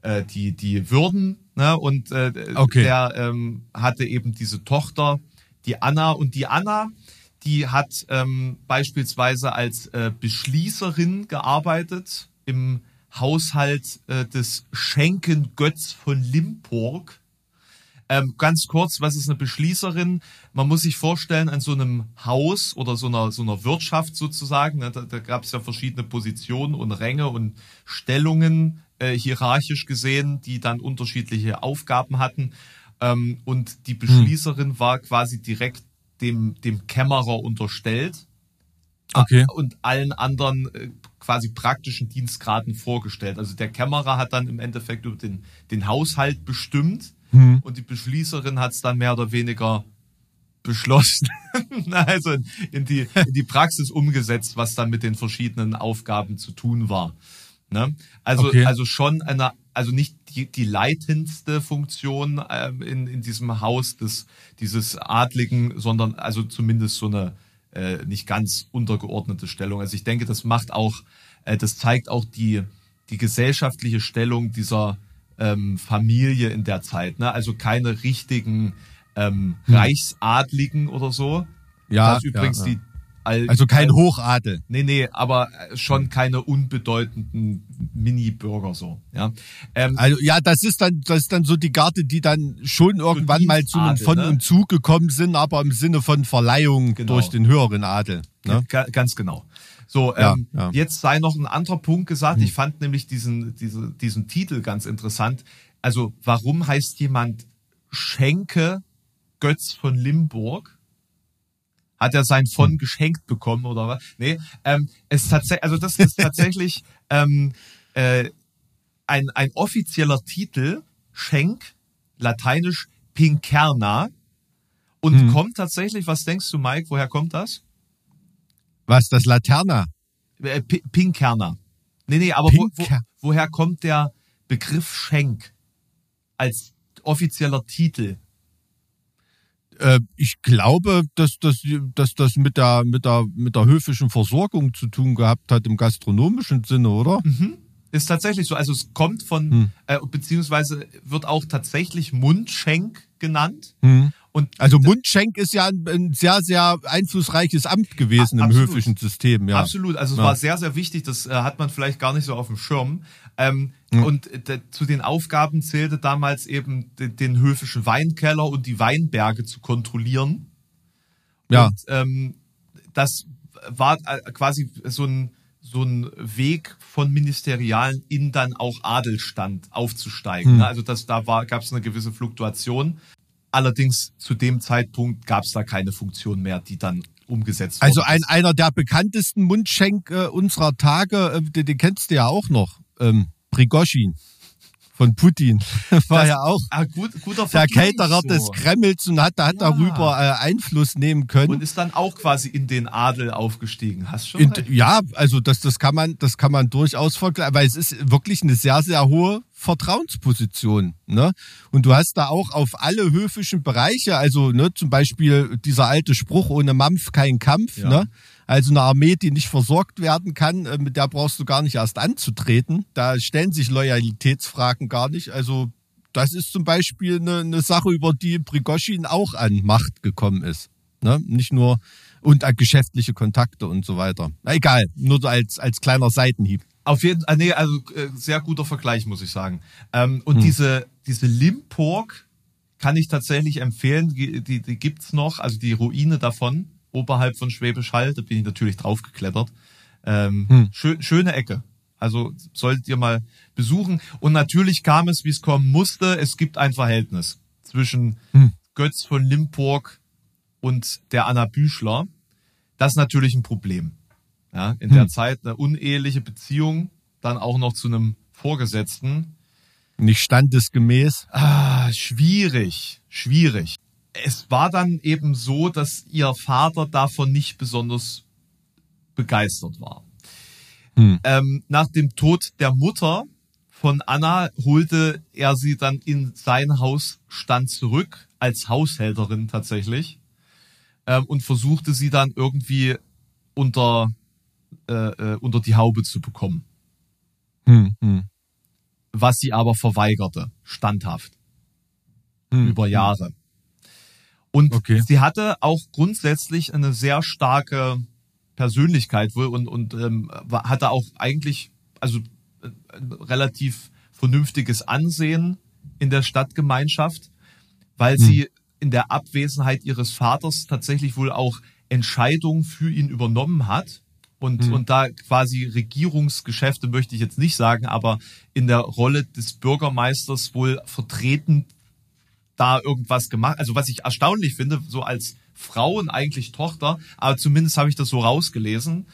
äh, die die Würden ne? und äh,
Okay.
der ähm, hatte eben diese Tochter, die Anna und die Anna, die hat ähm, beispielsweise als äh, Beschließerin gearbeitet im Haushalt äh, des Schenken Götz von Limburg. Ähm, ganz kurz, was ist eine Beschließerin? Man muss sich vorstellen, an so einem Haus oder so einer, so einer Wirtschaft sozusagen, ne, da, da gab es ja verschiedene Positionen und Ränge und Stellungen äh, hierarchisch gesehen, die dann unterschiedliche Aufgaben hatten. Ähm, und die Beschließerin war quasi direkt dem, dem Kämmerer unterstellt
Okay.
und allen anderen äh, quasi praktischen Dienstgraden vorgestellt. Also der Kämmerer hat dann im Endeffekt über den, den Haushalt bestimmt und die Beschließerin hat es dann mehr oder weniger beschlossen, also in, die, in die Praxis umgesetzt, was dann mit den verschiedenen Aufgaben zu tun war. Ne? Also,
Okay.
also schon eine, also nicht die, die leitendste Funktion ähm, in, in diesem Haus des, dieses Adligen, sondern also zumindest so eine äh, nicht ganz untergeordnete Stellung. Also ich denke, das macht auch, äh, das zeigt auch die, die gesellschaftliche Stellung dieser ähm, Familie in der Zeit. Ne? Also keine richtigen ähm, Reichsadligen oder so.
Hm. Ja,
Was übrigens
ja, ja.
die all,
Also kein Hochadel.
Nee, nee, aber äh, schon keine unbedeutenden Mini-Bürger so. Ja. Ähm,
Also ja, das ist dann, das ist dann so die Garde, die dann schon irgendwann mal zu einem Von
ne?
und Zug gekommen sind, aber im Sinne von Verleihung
Genau.
durch den höheren Adel. Ne?
Ga- Ganz genau. So,
Ja,
ähm,
ja. Hm.
jetzt sei noch ein anderer Punkt gesagt. Ich fand nämlich diesen, diese, diesen Titel ganz interessant. Also, warum heißt jemand Schenke Götz von Limburg? Hat er sein
Hm.
von geschenkt bekommen oder was? Nee, ähm, es tatsächlich, also das ist tatsächlich ähm, äh, ein, ein offizieller Titel, Schenk, lateinisch Pinkerna, und
Hm.
kommt tatsächlich, was denkst du, Mike, woher kommt das?
Was, das Laterna?
Äh, Pi- Pinkerner. Nee, nee, aber wo, wo, woher kommt der Begriff Schenk als offizieller Titel?
Äh, ich glaube, dass, dass, dass das mit der, mit, der, mit der höfischen Versorgung zu tun gehabt hat im gastronomischen Sinne, oder?
Ist tatsächlich so. Also es kommt von,
Hm.
äh, beziehungsweise wird auch tatsächlich Mundschenk genannt.
Hm.
Und
Also Mundschenk ist ja ein, ein sehr, sehr einflussreiches Amt gewesen
A-
im
absolut.
höfischen System, ja.
Absolut, also es
Ja.
war sehr, sehr wichtig, das äh, hat man vielleicht gar nicht so auf dem Schirm. Ähm, Und äh, zu den Aufgaben zählte damals eben den, den höfischen Weinkeller und die Weinberge zu kontrollieren.
Ja.
Und ähm, das war äh, quasi so ein, so ein Weg von Ministerialen in dann auch Adelstand aufzusteigen.
Hm.
ne? Also das, da gab es eine gewisse Fluktuation. Allerdings zu dem Zeitpunkt gab es da keine Funktion mehr, die dann umgesetzt wurde.
Also ein, einer der bekanntesten Mundschenk äh, unserer Tage, äh, den, den kennst du ja auch noch, ähm, Prigoschin von Putin. War
Das-
ja auch
Ah, gut, guter
der Kälterer
so.
des Kremls und hat, hat
Ja.
darüber äh, Einfluss nehmen können.
Und ist dann auch quasi in den Adel aufgestiegen. Hast schon
In, ja, also das, das kann man, das kann man durchaus vergleichen, weil es ist wirklich eine sehr, sehr hohe Vertrauensposition. Ne? Und du hast da auch auf alle höfischen Bereiche, also ne, zum Beispiel dieser alte Spruch, ohne Mampf kein Kampf.
Ja.
Ne? Also eine Armee, die nicht versorgt werden kann, äh, mit der brauchst du gar nicht erst anzutreten. Da stellen sich Loyalitätsfragen gar nicht. Also das ist zum Beispiel eine, eine Sache, über die Prigoschin auch an Macht gekommen ist. Ne? Nicht nur und an geschäftliche Kontakte und so weiter. Na, egal, nur so als, als kleiner Seitenhieb.
Auf jeden Fall, nee, also äh, sehr guter Vergleich, muss ich sagen. Ähm, und diese, diese Limburg kann ich tatsächlich empfehlen, die, die, die gibt's noch, also die Ruine davon, oberhalb von Schwäbisch Hall, da bin ich natürlich draufgeklettert. Ähm, schön, schöne Ecke. Also solltet ihr mal besuchen. Und natürlich kam es, wie es kommen musste. Es gibt ein Verhältnis zwischen Götz von Limburg und der Anna Büchler. Das ist natürlich ein Problem. Ja, in der Zeit eine uneheliche Beziehung, dann auch noch zu einem Vorgesetzten.
Nicht standesgemäß.
Ah, schwierig, schwierig. Es war dann eben so, dass ihr Vater davon nicht besonders begeistert war. Ähm, nach dem Tod der Mutter von Anna holte er sie dann in sein Hausstand zurück, als Haushälterin tatsächlich, ähm, und versuchte sie dann irgendwie unter, äh, äh, unter die Haube zu bekommen,
Hm, hm.
was sie aber verweigerte, standhaft. über Jahre. Und
Okay.
sie hatte auch grundsätzlich eine sehr starke Persönlichkeit wohl und, und ähm, hatte auch eigentlich also äh, ein relativ vernünftiges Ansehen in der Stadtgemeinschaft, weil sie in der Abwesenheit ihres Vaters tatsächlich wohl auch Entscheidungen für ihn übernommen hat. Und, und da quasi Regierungsgeschäfte möchte ich jetzt nicht sagen, aber in der Rolle des Bürgermeisters wohl vertreten da irgendwas gemacht. Also was ich erstaunlich finde, so als Frau und eigentlich Tochter, aber zumindest habe ich das so rausgelesen.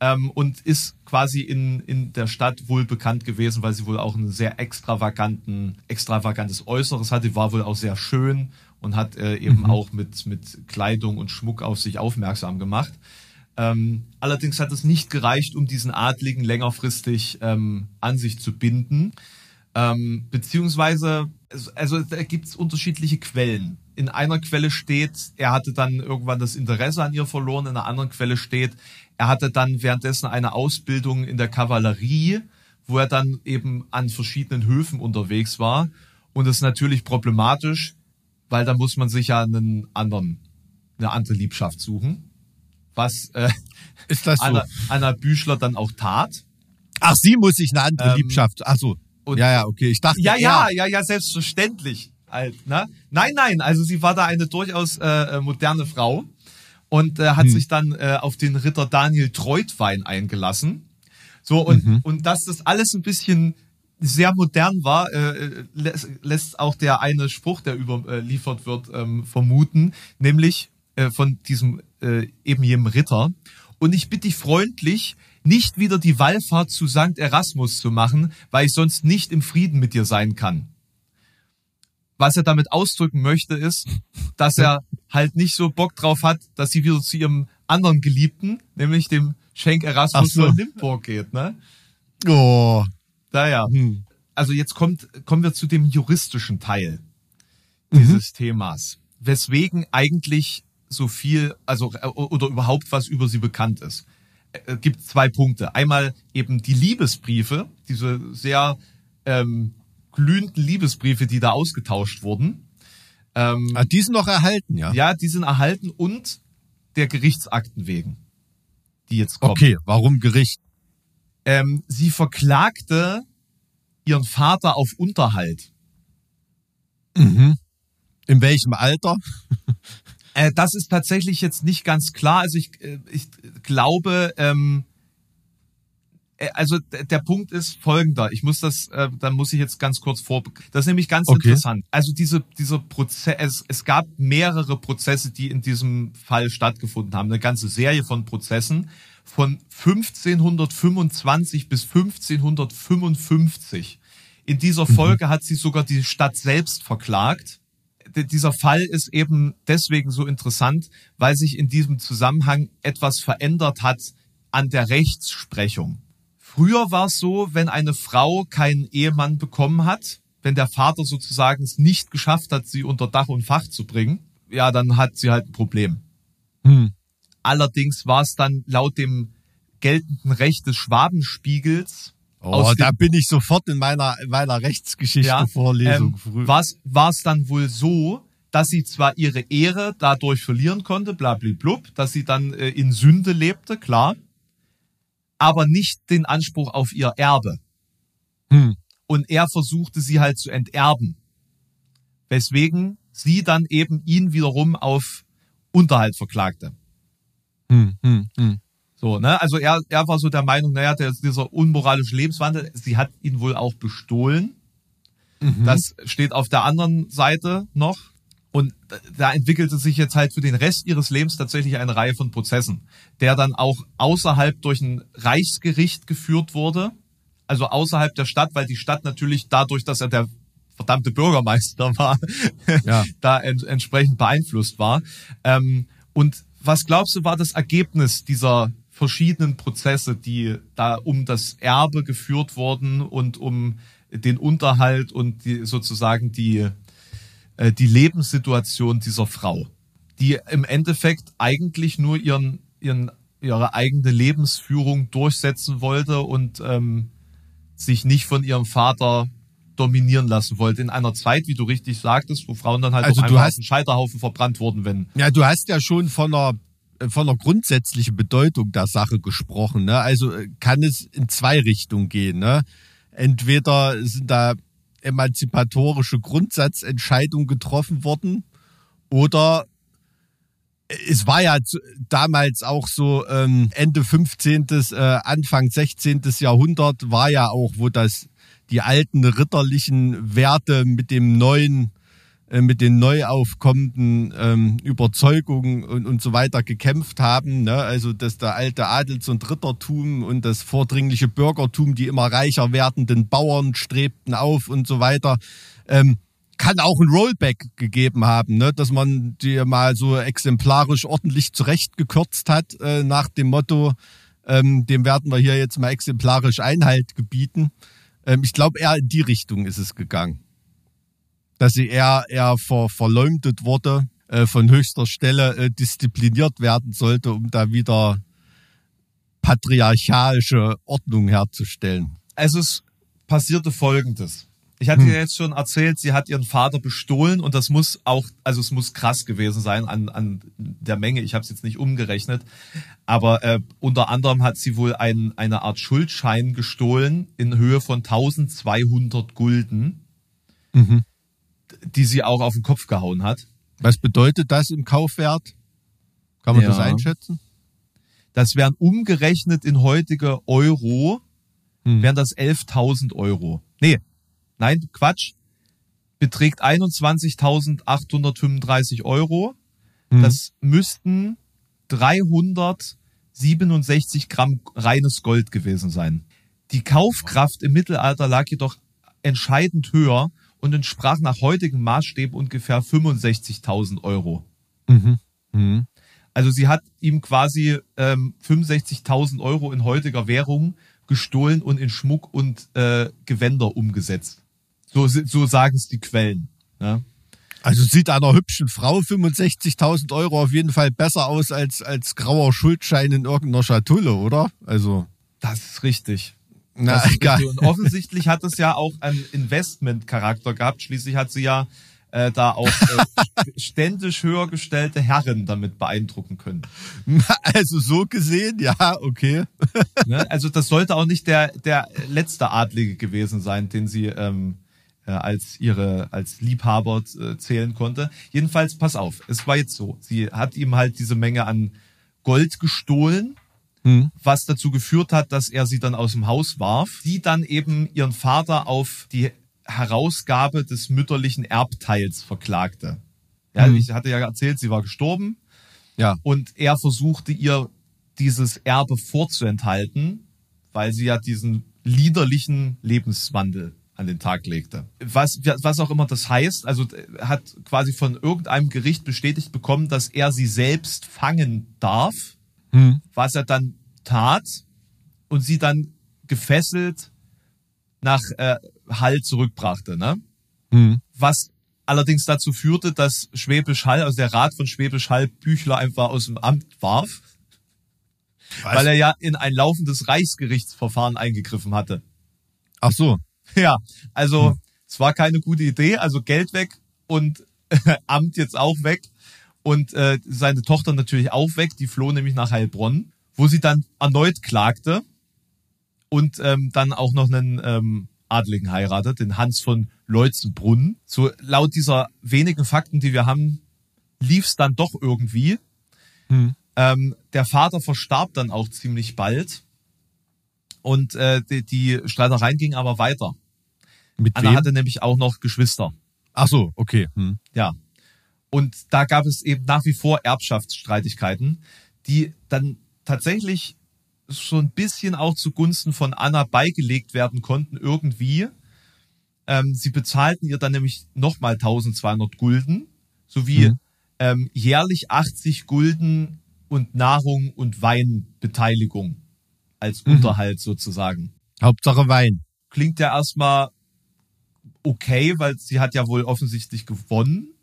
Ähm, und ist quasi in, in der Stadt wohl bekannt gewesen, weil sie wohl auch ein sehr extravaganten, extravagantes Äußeres hatte, war wohl auch sehr schön und hat äh, eben auch mit, mit Kleidung und Schmuck auf sich aufmerksam gemacht. Ähm, allerdings hat es nicht gereicht, um diesen Adligen längerfristig ähm, an sich zu binden. Ähm, beziehungsweise, also- da gibt's unterschiedliche Quellen. In einer Quelle steht, er hatte dann irgendwann das Interesse an ihr verloren, in einer anderen Quelle steht, er hatte dann währenddessen eine Ausbildung in der Kavallerie, wo er dann eben an verschiedenen Höfen unterwegs war. Und das ist natürlich problematisch, weil da muss man sich ja einen anderen, eine andere Liebschaft suchen. Was äh,
Ist das so?
Anna, Anna Büchler dann auch tat.
Ach, sie muss sich eine andere
Ähm,
Liebschaft. Ach so.
Und-
ja, ja, okay. Ich dachte,
Ja, ja, ja, ja, selbstverständlich. Halt, ne? Nein, nein, also sie war da eine durchaus äh, äh, moderne Frau und äh, hat sich dann äh, auf den Ritter Daniel Treutwein eingelassen. So, und, und dass das alles ein bisschen sehr modern war, äh, lässt, lässt auch der eine Spruch, der überliefert wird, ähm, vermuten, nämlich äh, von diesem äh, eben jenem Ritter. Und ich bitte dich freundlich, nicht wieder die Wallfahrt zu St. Erasmus zu machen, weil ich sonst nicht im Frieden mit dir sein kann. Was er damit ausdrücken möchte, ist, dass er halt nicht so Bock drauf hat, dass sie wieder zu ihrem anderen Geliebten, nämlich dem Schenk Erasmus
so.
von Limburg geht, ne?
Oh.
Naja.
Hm.
Also jetzt kommt, kommen wir zu dem juristischen Teil dieses Themas. Weswegen eigentlich so viel, also äh, oder überhaupt was über sie bekannt ist. Es gibt zwei Punkte. Einmal eben die Liebesbriefe, diese sehr ähm, glühenden Liebesbriefe, die da ausgetauscht wurden. Ähm,
Ah, die sind noch erhalten, ja?
ja, die sind erhalten und der Gerichtsakten wegen, die jetzt kommen.
Okay, warum Gericht?
Ähm, sie verklagte ihren Vater auf Unterhalt.
Mhm. In welchem Alter?
Äh, das ist tatsächlich jetzt nicht ganz klar. Also ich, äh, ich glaube, ähm, äh, also der Punkt ist folgender. Ich muss das, äh, da muss ich jetzt ganz kurz vor. Das ist nämlich ganz
Okay.
interessant. Also diese, dieser Prozess, es, es gab mehrere Prozesse, die in diesem Fall stattgefunden haben. Eine ganze Serie von Prozessen von 1525 bis 1555. In dieser Folge hat sie sogar die Stadt selbst verklagt dieser Fall ist eben deswegen so interessant, weil sich in diesem Zusammenhang etwas verändert hat an der Rechtsprechung. Früher war es so, wenn eine Frau keinen Ehemann bekommen hat, wenn der Vater sozusagen es nicht geschafft hat, sie unter Dach und Fach zu bringen, ja, dann hat sie halt ein Problem.
Hm.
Allerdings war es dann laut dem geltenden Recht des Schwabenspiegels
Oh, da bin ich sofort in meiner, meiner Rechtsgeschichte-Vorlesung
ähm, war es dann wohl so, dass sie zwar ihre Ehre dadurch verlieren konnte, blablablub, dass sie dann äh, in Sünde lebte, klar, aber nicht den Anspruch auf ihr Erbe.
Hm.
Und er versuchte sie halt zu enterben. Weswegen sie dann eben ihn wiederum auf Unterhalt verklagte.
Hm, hm, hm.
So, ne? Also er, er war so der Meinung, naja, der, dieser unmoralische Lebenswandel, sie hat ihn wohl auch bestohlen. Das steht auf der anderen Seite noch. Und da entwickelte sich jetzt halt für den Rest ihres Lebens tatsächlich eine Reihe von Prozessen, der dann auch außerhalb durch ein Reichsgericht geführt wurde, also außerhalb der Stadt, weil die Stadt natürlich dadurch, dass er der verdammte Bürgermeister war,
Ja.
da ent entsprechend beeinflusst war. Ähm, und was glaubst du, war das Ergebnis dieser verschiedenen Prozesse, die da um das Erbe geführt wurden und um den Unterhalt und die, sozusagen die, äh, die Lebenssituation dieser Frau, die im Endeffekt eigentlich nur ihren, ihren, ihre eigene Lebensführung durchsetzen wollte und ähm, sich nicht von ihrem Vater dominieren lassen wollte. In einer Zeit, wie du richtig sagtest, wo Frauen dann halt
Also du hast-
den Scheiterhaufen verbrannt wurden, wenn
Ja, du hast ja schon von einer von einer grundsätzlichen Bedeutung der Sache gesprochen. Ne? Also äh, kann es in zwei Richtungen gehen. Ne? Entweder sind da emanzipatorische Grundsatzentscheidungen getroffen worden oder es war ja damals auch so ähm, Ende 15., äh, Anfang 16. Jahrhundert war ja auch, wo das die alten ritterlichen Werte mit dem neuen äh, mit den neu aufkommenden ähm, Überzeugungen und, und so weiter gekämpft haben. Ne? Also dass der alte Adels- und Rittertum und das vordringliche Bürgertum, die immer reicher werdenden Bauern strebten auf und so weiter. Ähm, kann auch ein Rollback gegeben haben, ne? dass man die mal so exemplarisch ordentlich zurechtgekürzt hat äh, nach dem Motto, ähm, dem werden wir hier jetzt mal exemplarisch Einhalt gebieten. Ähm, ich glaube, eher in die Richtung ist es gegangen dass sie eher, eher ver, verleumdet wurde, äh, von höchster Stelle äh, diszipliniert werden sollte, um da wieder patriarchalische Ordnung herzustellen.
es ist passierte Folgendes. Ich hatte ja jetzt schon erzählt, sie hat ihren Vater bestohlen und das muss auch, also es muss krass gewesen sein an, an der Menge. Ich habe es jetzt nicht umgerechnet, aber äh, unter anderem hat sie wohl ein, eine Art Schuldschein gestohlen in Höhe von 1200 Gulden, die sie auch auf den Kopf gehauen hat.
Was bedeutet das im Kaufwert? Kann man
Ja.
das einschätzen?
Das wären umgerechnet in heutige Euro,
Hm.
wären das 11.000 Euro. Nee, nein, Quatsch. Beträgt 21.835 Euro.
Hm.
Das müssten 367 Gramm reines Gold gewesen sein. Die Kaufkraft im Mittelalter lag jedoch entscheidend höher und entsprach nach heutigen Maßstäben ungefähr 65.000 Euro.
Mhm. Mhm.
Also sie hat ihm quasi ähm, 65.000 Euro in heutiger Währung gestohlen und in Schmuck und äh, Gewänder umgesetzt. So, so sagen es die Quellen. Ja?
Also sieht einer hübschen Frau 65.000 Euro auf jeden Fall besser aus als, als grauer Schuldschein in irgendeiner Schatulle, oder? Also,
Das ist richtig.
Na,
Das
egal.
Und offensichtlich hat es ja auch einen Investment-Charakter gehabt. Schließlich hat sie ja äh, da auch äh, ständisch höher gestellte Herren damit beeindrucken können.
Also so gesehen, ja, okay.
Ne? Also das sollte auch nicht der, der letzte Adlige gewesen sein, den sie ähm, äh, als ihre als Liebhaber äh, zählen konnte. Jedenfalls, pass auf, es war jetzt so. Sie hat ihm halt diese Menge an Gold gestohlen,
Hm.
was dazu geführt hat, dass er sie dann aus dem Haus warf. Sie dann eben ihren Vater auf die Herausgabe des mütterlichen Erbteils verklagte. Ja,
Hm.
ich hatte ja erzählt, sie war gestorben
Ja.
und er versuchte ihr dieses Erbe vorzuenthalten, weil sie ja diesen liederlichen Lebenswandel an den Tag legte. Was, was auch immer das heißt, also er hat quasi von irgendeinem Gericht bestätigt bekommen, dass er sie selbst fangen darf,
Hm.
was er dann tat und sie dann gefesselt nach äh, Hall zurückbrachte. Ne?
Hm.
was allerdings dazu führte, dass Schwäbisch Hall, also der Rat von Schwäbisch Hall, Büchler einfach aus dem Amt warf,
Was?
weil er ja in ein laufendes Reichsgerichtsverfahren eingegriffen hatte.
Ach so.
Ja, also
Hm.
es war keine gute Idee. Also Geld weg und Amt jetzt auch weg. Und äh, seine Tochter natürlich auch weg. Die floh nämlich nach Heilbronn, wo sie dann erneut klagte und ähm, dann auch noch einen ähm, Adligen heiratet, den Hans von Leutzenbrunn. So laut dieser wenigen Fakten, die wir haben, lief's dann doch irgendwie.
Hm.
Ähm, der Vater verstarb dann auch ziemlich bald. Und äh, die, die Streitereien gingen aber weiter.
Mit
Anna
wem?
hatte nämlich auch noch Geschwister.
Ach so, okay. Hm.
Ja. Und da gab es eben nach wie vor Erbschaftsstreitigkeiten, die dann tatsächlich so ein bisschen auch zugunsten von Anna beigelegt werden konnten irgendwie. Ähm, sie bezahlten ihr dann nämlich nochmal 1200 Gulden sowie
Mhm.
ähm, jährlich 80 Gulden und Nahrung und Weinbeteiligung als
Mhm.
Unterhalt sozusagen
Hauptsache Wein.
klingt ja erstmal okay, weil sie hat ja wohl offensichtlich gewonnen.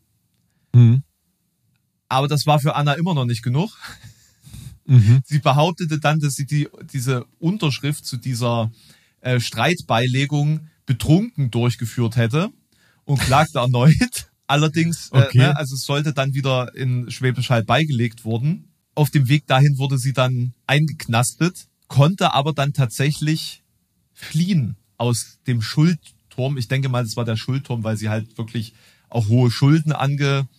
Hm.
Aber das war für Anna immer noch nicht genug.
Mhm.
Sie behauptete dann, dass sie die, diese Unterschrift zu dieser äh, Streitbeilegung betrunken durchgeführt hätte und klagte erneut. Allerdings,
Okay.
äh, ne, also es sollte dann wieder in Schwäbisch Hall beigelegt wurden. Auf dem Weg dahin wurde sie dann eingeknastet, konnte aber dann tatsächlich fliehen aus dem Schuldturm. Ich denke mal, das war der Schuldturm, weil sie halt wirklich auch hohe Schulden ange,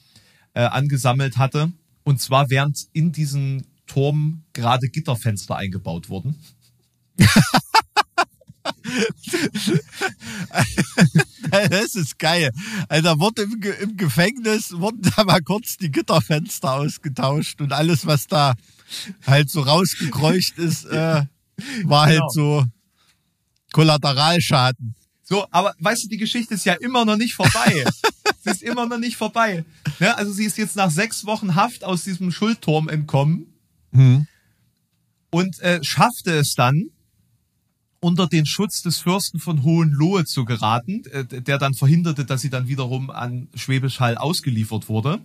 äh, angesammelt hatte. Und zwar während in diesen Turm gerade Gitterfenster eingebaut wurden.
Das ist geil. Also da wurde im, Ge im Gefängnis wurden da mal kurz die Gitterfenster ausgetauscht und alles, was da halt so rausgekreucht ist, äh, war
Genau.
halt so Kollateralschaden.
So, aber weißt du, die Geschichte ist ja immer noch nicht vorbei. sie ist immer noch nicht vorbei. Ne? Also sie ist jetzt nach sechs Wochen Haft aus diesem Schuldturm entkommen
Hm.
und äh, schaffte es dann, unter den Schutz des Fürsten von Hohenlohe zu geraten, äh, der dann verhinderte, dass sie dann wiederum an Schwäbisch Hall ausgeliefert wurde.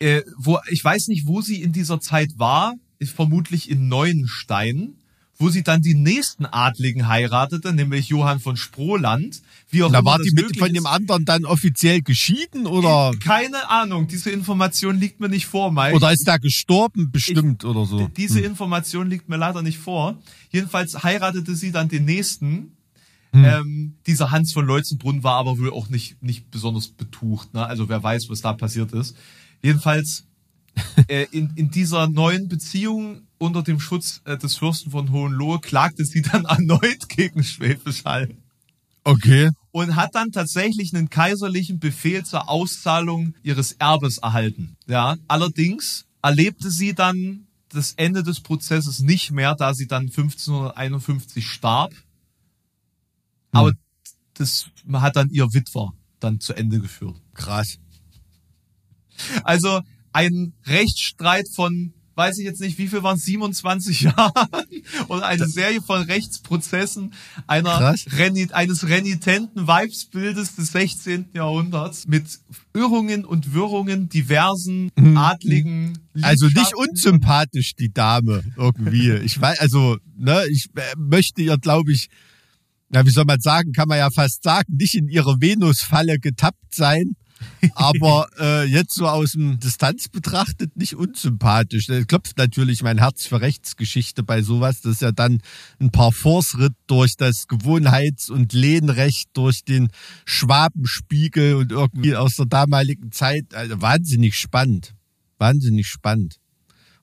Äh, wo, ich weiß nicht, wo sie in dieser Zeit war, ist vermutlich in Neuenstein, wo sie dann die nächsten Adligen heiratete, nämlich Johann von Sproland. Wie auch
Da
immer
war die mit von dem anderen dann offiziell geschieden oder,
Keine Ahnung, diese Information liegt mir nicht vor, Mike.
oder ist der gestorben bestimmt oder so?
Diese Information liegt mir leider nicht vor. Jedenfalls heiratete sie dann den nächsten. Ähm, dieser Hans von Leutzenbrunn war aber wohl auch nicht, nicht besonders betucht. Ne? Also wer weiß, was da passiert ist. Jedenfalls äh, in, in dieser neuen Beziehung unter dem Schutz äh, des Fürsten von Hohenlohe klagte sie dann erneut gegen Schwäbisch Hall
Okay.
und hat dann tatsächlich einen kaiserlichen Befehl zur Auszahlung ihres Erbes erhalten. Ja, allerdings erlebte sie dann das Ende des Prozesses nicht mehr, da sie dann 1551 starb. Aber das hat dann ihr Witwer dann zu Ende geführt.
Krass.
Also ein Rechtsstreit von, weiß ich jetzt nicht, wie viel waren es, 27 Jahren oder eine Serie von Rechtsprozessen einer
Krass.
Reni eines renitenten Weibsbildes des 16. Jahrhunderts mit Irrungen und Wirrungen diversen adligen
Also nicht unsympathisch, die Dame, irgendwie. Ich weiß, also, ne, ich äh, möchte ihr, glaube ich, ja, wie soll man sagen, kann man ja fast sagen, nicht in ihre Venusfalle getappt sein. Aber äh, jetzt so aus dem Distanz betrachtet nicht unsympathisch. Da klopft natürlich mein Herz für Rechtsgeschichte bei sowas. Das ist ja dann ein Parforce-Ritt durch das Gewohnheits- und Lehnrecht, durch den Schwabenspiegel und irgendwie aus der damaligen Zeit. Also wahnsinnig spannend. Wahnsinnig spannend.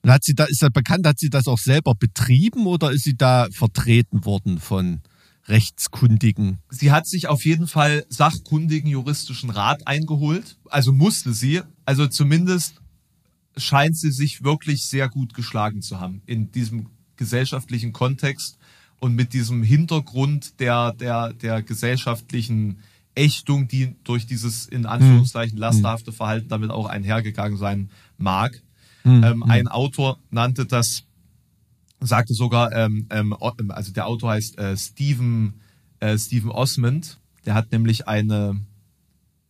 Und hat sie da, ist da bekannt, hat sie das auch selber betrieben oder ist sie da vertreten worden von Rechtskundigen?
Sie hat sich auf jeden Fall sachkundigen juristischen Rat eingeholt. Also musste sie. Also zumindest scheint sie sich wirklich sehr gut geschlagen zu haben in diesem gesellschaftlichen Kontext und mit diesem Hintergrund der, der, der gesellschaftlichen Ächtung, die durch dieses in Anführungszeichen lasterhafte Verhalten damit auch einhergegangen sein mag. Ähm, ein Autor nannte das sagte sogar, ähm, ähm, ähm, also der Autor heißt äh, Stephen, äh, Stephen Osmond, der hat nämlich eine,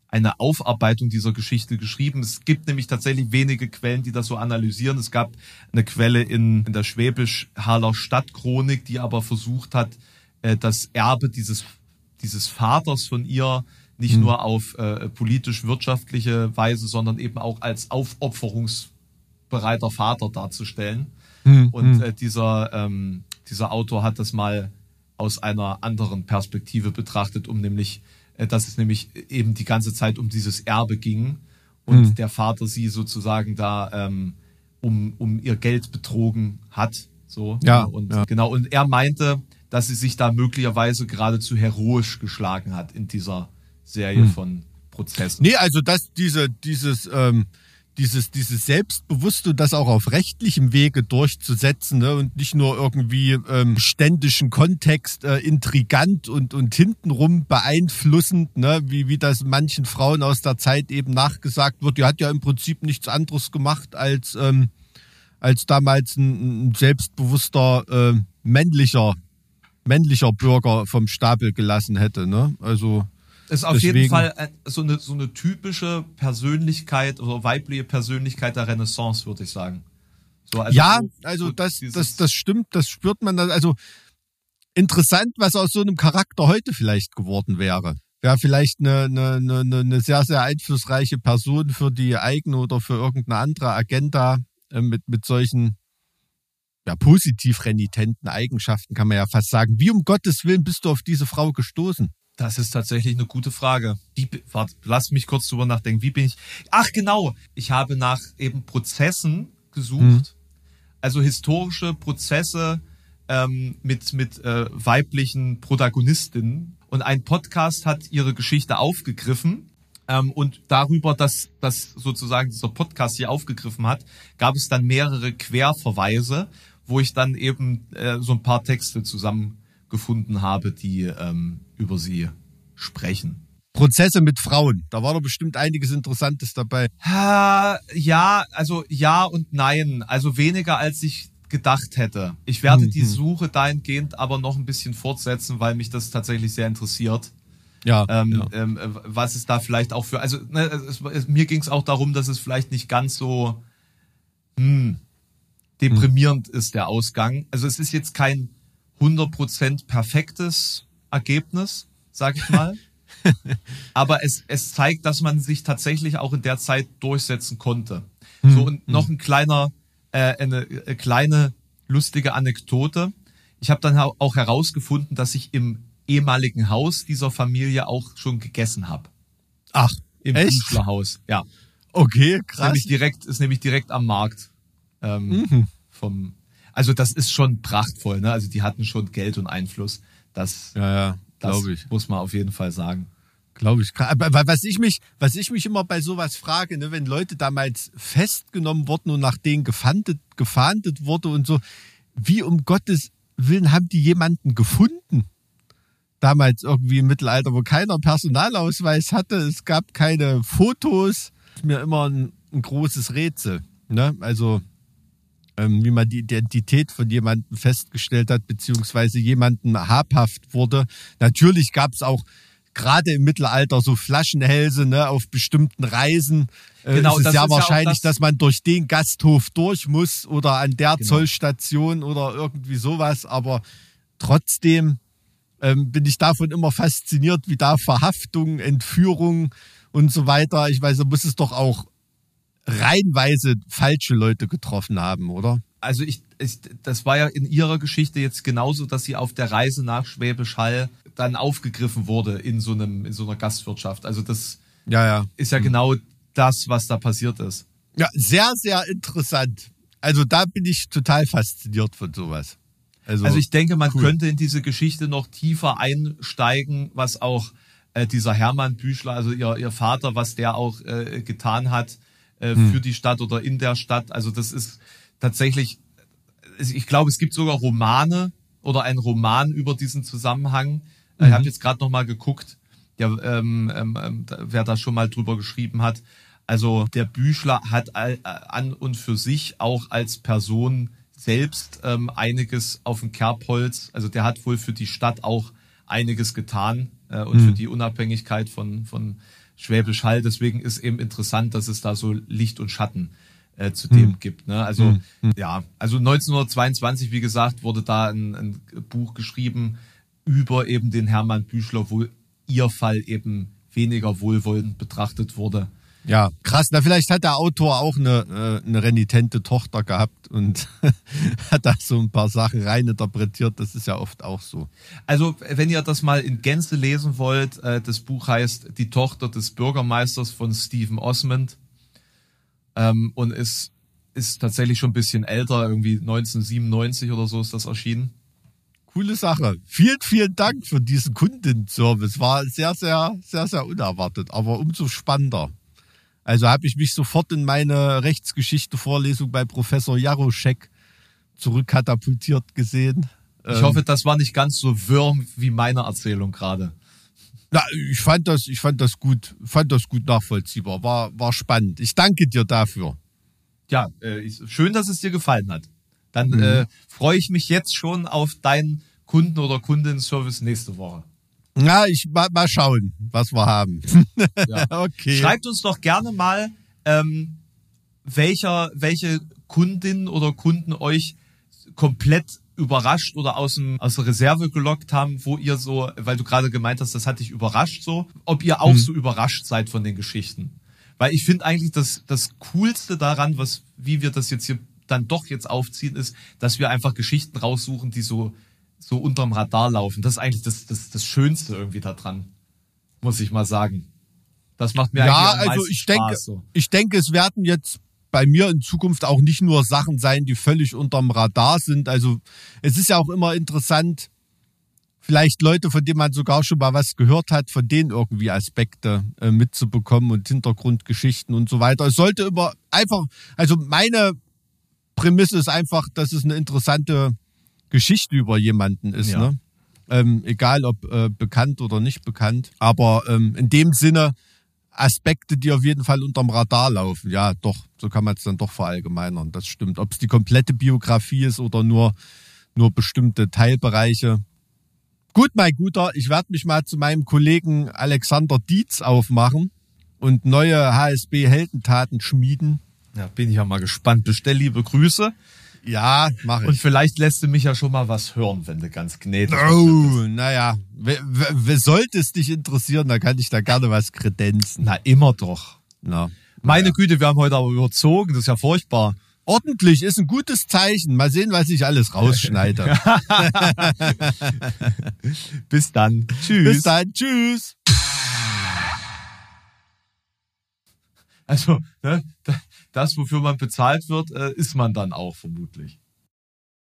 eine Aufarbeitung dieser Geschichte geschrieben. Es gibt nämlich tatsächlich wenige Quellen, die das so analysieren. Es gab eine Quelle in, in der Schwäbisch-Haller Stadtchronik, die aber versucht hat, äh, das Erbe dieses, dieses Vaters von ihr nicht
Mhm.
nur auf äh, politisch-wirtschaftliche Weise, sondern eben auch als aufopferungsbereiter Vater darzustellen.
Mhm.
Und äh, dieser, ähm, dieser Autor hat das mal aus einer anderen Perspektive betrachtet, um nämlich, äh, dass es nämlich eben die ganze Zeit um dieses Erbe ging und
Mhm.
der Vater sie sozusagen da ähm, um, um ihr Geld betrogen hat. So.
Ja,
Und
ja.
genau, und er meinte, dass sie sich da möglicherweise geradezu heroisch geschlagen hat in dieser Serie von Prozessen.
Nee, also dass diese, dieses, ähm, dieses, dieses Selbstbewusste und das auch auf rechtlichem Wege durchzusetzen ne, und nicht nur irgendwie ähm, ständischen Kontext äh, intrigant und, und hintenrum beeinflussend, ne, wie, wie das manchen Frauen aus der Zeit eben nachgesagt wird. Die hat ja im Prinzip nichts anderes gemacht als, ähm, als damals ein, ein selbstbewusster äh, männlicher, männlicher Bürger vom Stapel gelassen hätte. Ne? Also
ist auf jeden
Deswegen-
Fall äh, so eine, so eine typische Persönlichkeit oder weibliche Persönlichkeit der Renaissance, würde ich sagen. So, also
ja,
so-
also
so
das, das, das stimmt, das spürt man. dann. Also interessant, was aus so einem Charakter heute vielleicht geworden wäre. Wäre vielleicht eine, eine, eine, eine sehr, sehr einflussreiche Person für die eigene oder für irgendeine andere Agenda äh, mit, mit solchen ja, positiv renitenten Eigenschaften, kann man ja fast sagen. Wie um Gottes Willen bist du auf diese Frau gestoßen?
Das ist tatsächlich eine gute Frage. Wie, warte, lass mich kurz drüber nachdenken. Wie bin ich? Ach genau, ich habe nach eben Prozessen gesucht,
Mhm.
also historische Prozesse ähm, mit mit äh, weiblichen Protagonistinnen. Und ein Podcast hat ihre Geschichte aufgegriffen. Ähm, und darüber, dass dass sozusagen dieser Podcast hier aufgegriffen hat, gab es dann mehrere Querverweise, wo ich dann eben äh, so ein paar Texte zusammengefunden habe, die ähm, über sie sprechen.
Prozesse mit Frauen. Da war doch bestimmt einiges Interessantes dabei.
Ja, also ja und nein. Also weniger als ich gedacht hätte. Ich werde die Suche dahingehend aber noch ein bisschen fortsetzen, weil mich das tatsächlich sehr interessiert.
Ja.
Ähm,
ja.
ähm, äh, was es da vielleicht auch für, also ne, es, es, mir ging es auch darum, dass es vielleicht nicht ganz so hm, deprimierend ist, der Ausgang. Also es ist jetzt kein 100% perfektes Ergebnis, sag ich mal. Aber es, es zeigt, dass man sich tatsächlich auch in der Zeit durchsetzen konnte. So, und noch ein kleiner, äh, eine, äh, kleine lustige Anekdote. Ich habe dann auch herausgefunden, dass ich im ehemaligen Haus dieser Familie auch schon gegessen habe.
Ach,
Im? Büchlerhaus. Ja.
Okay,
Ist
krass.
nämlich direkt, ist nämlich direkt am Markt. Ähm,
Mhm.
vom, also das ist schon prachtvoll, ne? Also die hatten schon Geld und Einfluss. Das,
Ja, ja,
das
ich.
muss man auf jeden Fall sagen.
Glaube ich. Aber wa- was ich mich, was ich mich immer bei sowas frage, ne, wenn Leute damals festgenommen wurden und nach denen gefahndet, gefahndet wurde und so, wie um Gottes Willen haben die jemanden gefunden? Damals irgendwie im Mittelalter, wo keiner Personalausweis hatte, es gab keine Fotos. Ist mir immer ein, ein großes Rätsel. Ne? Also, ähm, wie man die Identität von jemandem festgestellt hat, beziehungsweise jemanden habhaft wurde. Natürlich gab es auch gerade im Mittelalter so Flaschenhälse ne, auf bestimmten Reisen. Äh,
Genau,
es ist
das
ja
ist ja
wahrscheinlich,
das-
dass man durch den Gasthof durch muss oder an der
Genau.
Zollstation oder irgendwie sowas. Aber trotzdem ähm, bin ich davon immer fasziniert, wie da Verhaftungen, Entführungen und so weiter. Ich weiß, da muss es doch auch reihenweise falsche Leute getroffen haben, oder?
Also ich, ich, das war ja in ihrer Geschichte jetzt genauso, dass sie auf der Reise nach Schwäbisch Hall dann aufgegriffen wurde in so einem, in so einer Gastwirtschaft. Also das
Ja, ja.
ist ja genau das, was da passiert ist.
Ja, sehr, sehr interessant. Also da bin ich total fasziniert von sowas. Also,
Also ich denke, man
cool.
könnte in diese Geschichte noch tiefer einsteigen, was auch äh, dieser Hermann Büchler, also ihr, ihr Vater, was der auch äh, getan hat äh,
Hm.
für die Stadt oder in der Stadt. Also das ist tatsächlich, ich glaube, es gibt sogar Romane oder ein Roman über diesen Zusammenhang. Äh,
Mhm.
Ich habe jetzt gerade noch mal geguckt, der, ähm, ähm, ähm, wer da schon mal drüber geschrieben hat. Also der Büchler hat all, äh, an und für sich auch als Person selbst ähm, einiges auf dem Kerbholz. Also der hat wohl für die Stadt auch einiges getan äh, und für die Unabhängigkeit von, von Schwäbisch Hall. Deswegen ist eben interessant, dass es da so Licht und Schatten äh, zu dem gibt. Ne? Also ja, also 1922, wie gesagt, wurde da ein, ein Buch geschrieben über eben den Hermann Büchler, wo ihr Fall eben weniger wohlwollend betrachtet wurde.
Ja, krass. Na, vielleicht hat der Autor auch eine, äh, eine renitente Tochter gehabt und hat da so ein paar Sachen reininterpretiert. Das ist ja oft auch so.
Also, wenn ihr das mal in Gänze lesen wollt, äh, das Buch heißt Die Tochter des Bürgermeisters von Stephen Osmond ähm, und ist, ist tatsächlich schon ein bisschen älter, irgendwie 1997 oder so ist das erschienen.
Coole Sache. Vielen, vielen Dank für diesen Kundenservice. War sehr, sehr, sehr, sehr unerwartet, aber umso spannender. Also habe ich mich sofort in meine Rechtsgeschichte-Vorlesung bei Professor Jaroschek zurückkatapultiert gesehen.
Ich
Ähm,
hoffe, das war nicht ganz so wirr wie meine Erzählung gerade.
Na, ich fand das, ich fand das gut, fand das gut nachvollziehbar. War, war spannend. Ich danke dir dafür.
Ja, äh, schön, dass es dir gefallen hat. Dann
Mhm.
äh, freue ich mich jetzt schon auf deinen Kunden- oder Kundenservice nächste Woche.
Na, ich mal, mal schauen, was wir haben.
Ja.
okay.
Schreibt uns doch gerne mal, ähm, welcher, welche Kundin oder Kunden euch komplett überrascht oder aus, dem, aus der Reserve gelockt haben, wo ihr so, weil du gerade gemeint hast, das hat dich überrascht so, ob ihr auch so überrascht seid von den Geschichten. Weil ich finde eigentlich das, das Coolste daran, was, wie wir das jetzt hier dann doch jetzt aufziehen, ist, dass wir einfach Geschichten raussuchen, die so, so unterm Radar laufen. Das ist eigentlich das, das, das Schönste irgendwie daran, muss ich mal sagen. Das macht mir
ja,
eigentlich am
also ich denke,
Spaß, so.
ich denke, es werden jetzt bei mir in Zukunft auch nicht nur Sachen sein, die völlig unterm Radar sind. Also es ist ja auch immer interessant, vielleicht Leute, von denen man sogar schon mal was gehört hat, von denen irgendwie Aspekte äh, mitzubekommen und Hintergrundgeschichten und so weiter. Es sollte immer einfach, also meine Prämisse ist einfach, dass es eine interessante Geschichte über jemanden ist.
Ja.
Ne? Ähm, egal ob äh, bekannt oder nicht bekannt. Aber ähm, in dem Sinne Aspekte, die auf jeden Fall unterm Radar laufen. Ja, doch, so kann man es dann doch verallgemeinern. Das stimmt. Ob es die komplette Biografie ist oder nur, nur bestimmte Teilbereiche. Gut, mein Guter, ich werde mich mal zu meinem Kollegen Alexander Dietz aufmachen und neue HSB-Heldentaten schmieden.
Ja, bin ich ja mal gespannt. Bestell liebe Grüße.
Ja, mache
Und
ich.
vielleicht lässt du mich ja schon mal was hören, wenn du ganz gnädig bist.
Oh, naja, w- w- sollte es dich interessieren, dann kann ich da gerne was kredenzen.
Na, immer doch.
Na.
Meine Güte, wir haben heute aber überzogen. Das ist ja furchtbar.
Ordentlich ist ein gutes Zeichen. Mal sehen, was ich alles rausschneide.
Bis dann. Tschüss.
Bis dann. Tschüss.
Also, ne, das, wofür man bezahlt wird, äh, ist man dann auch vermutlich.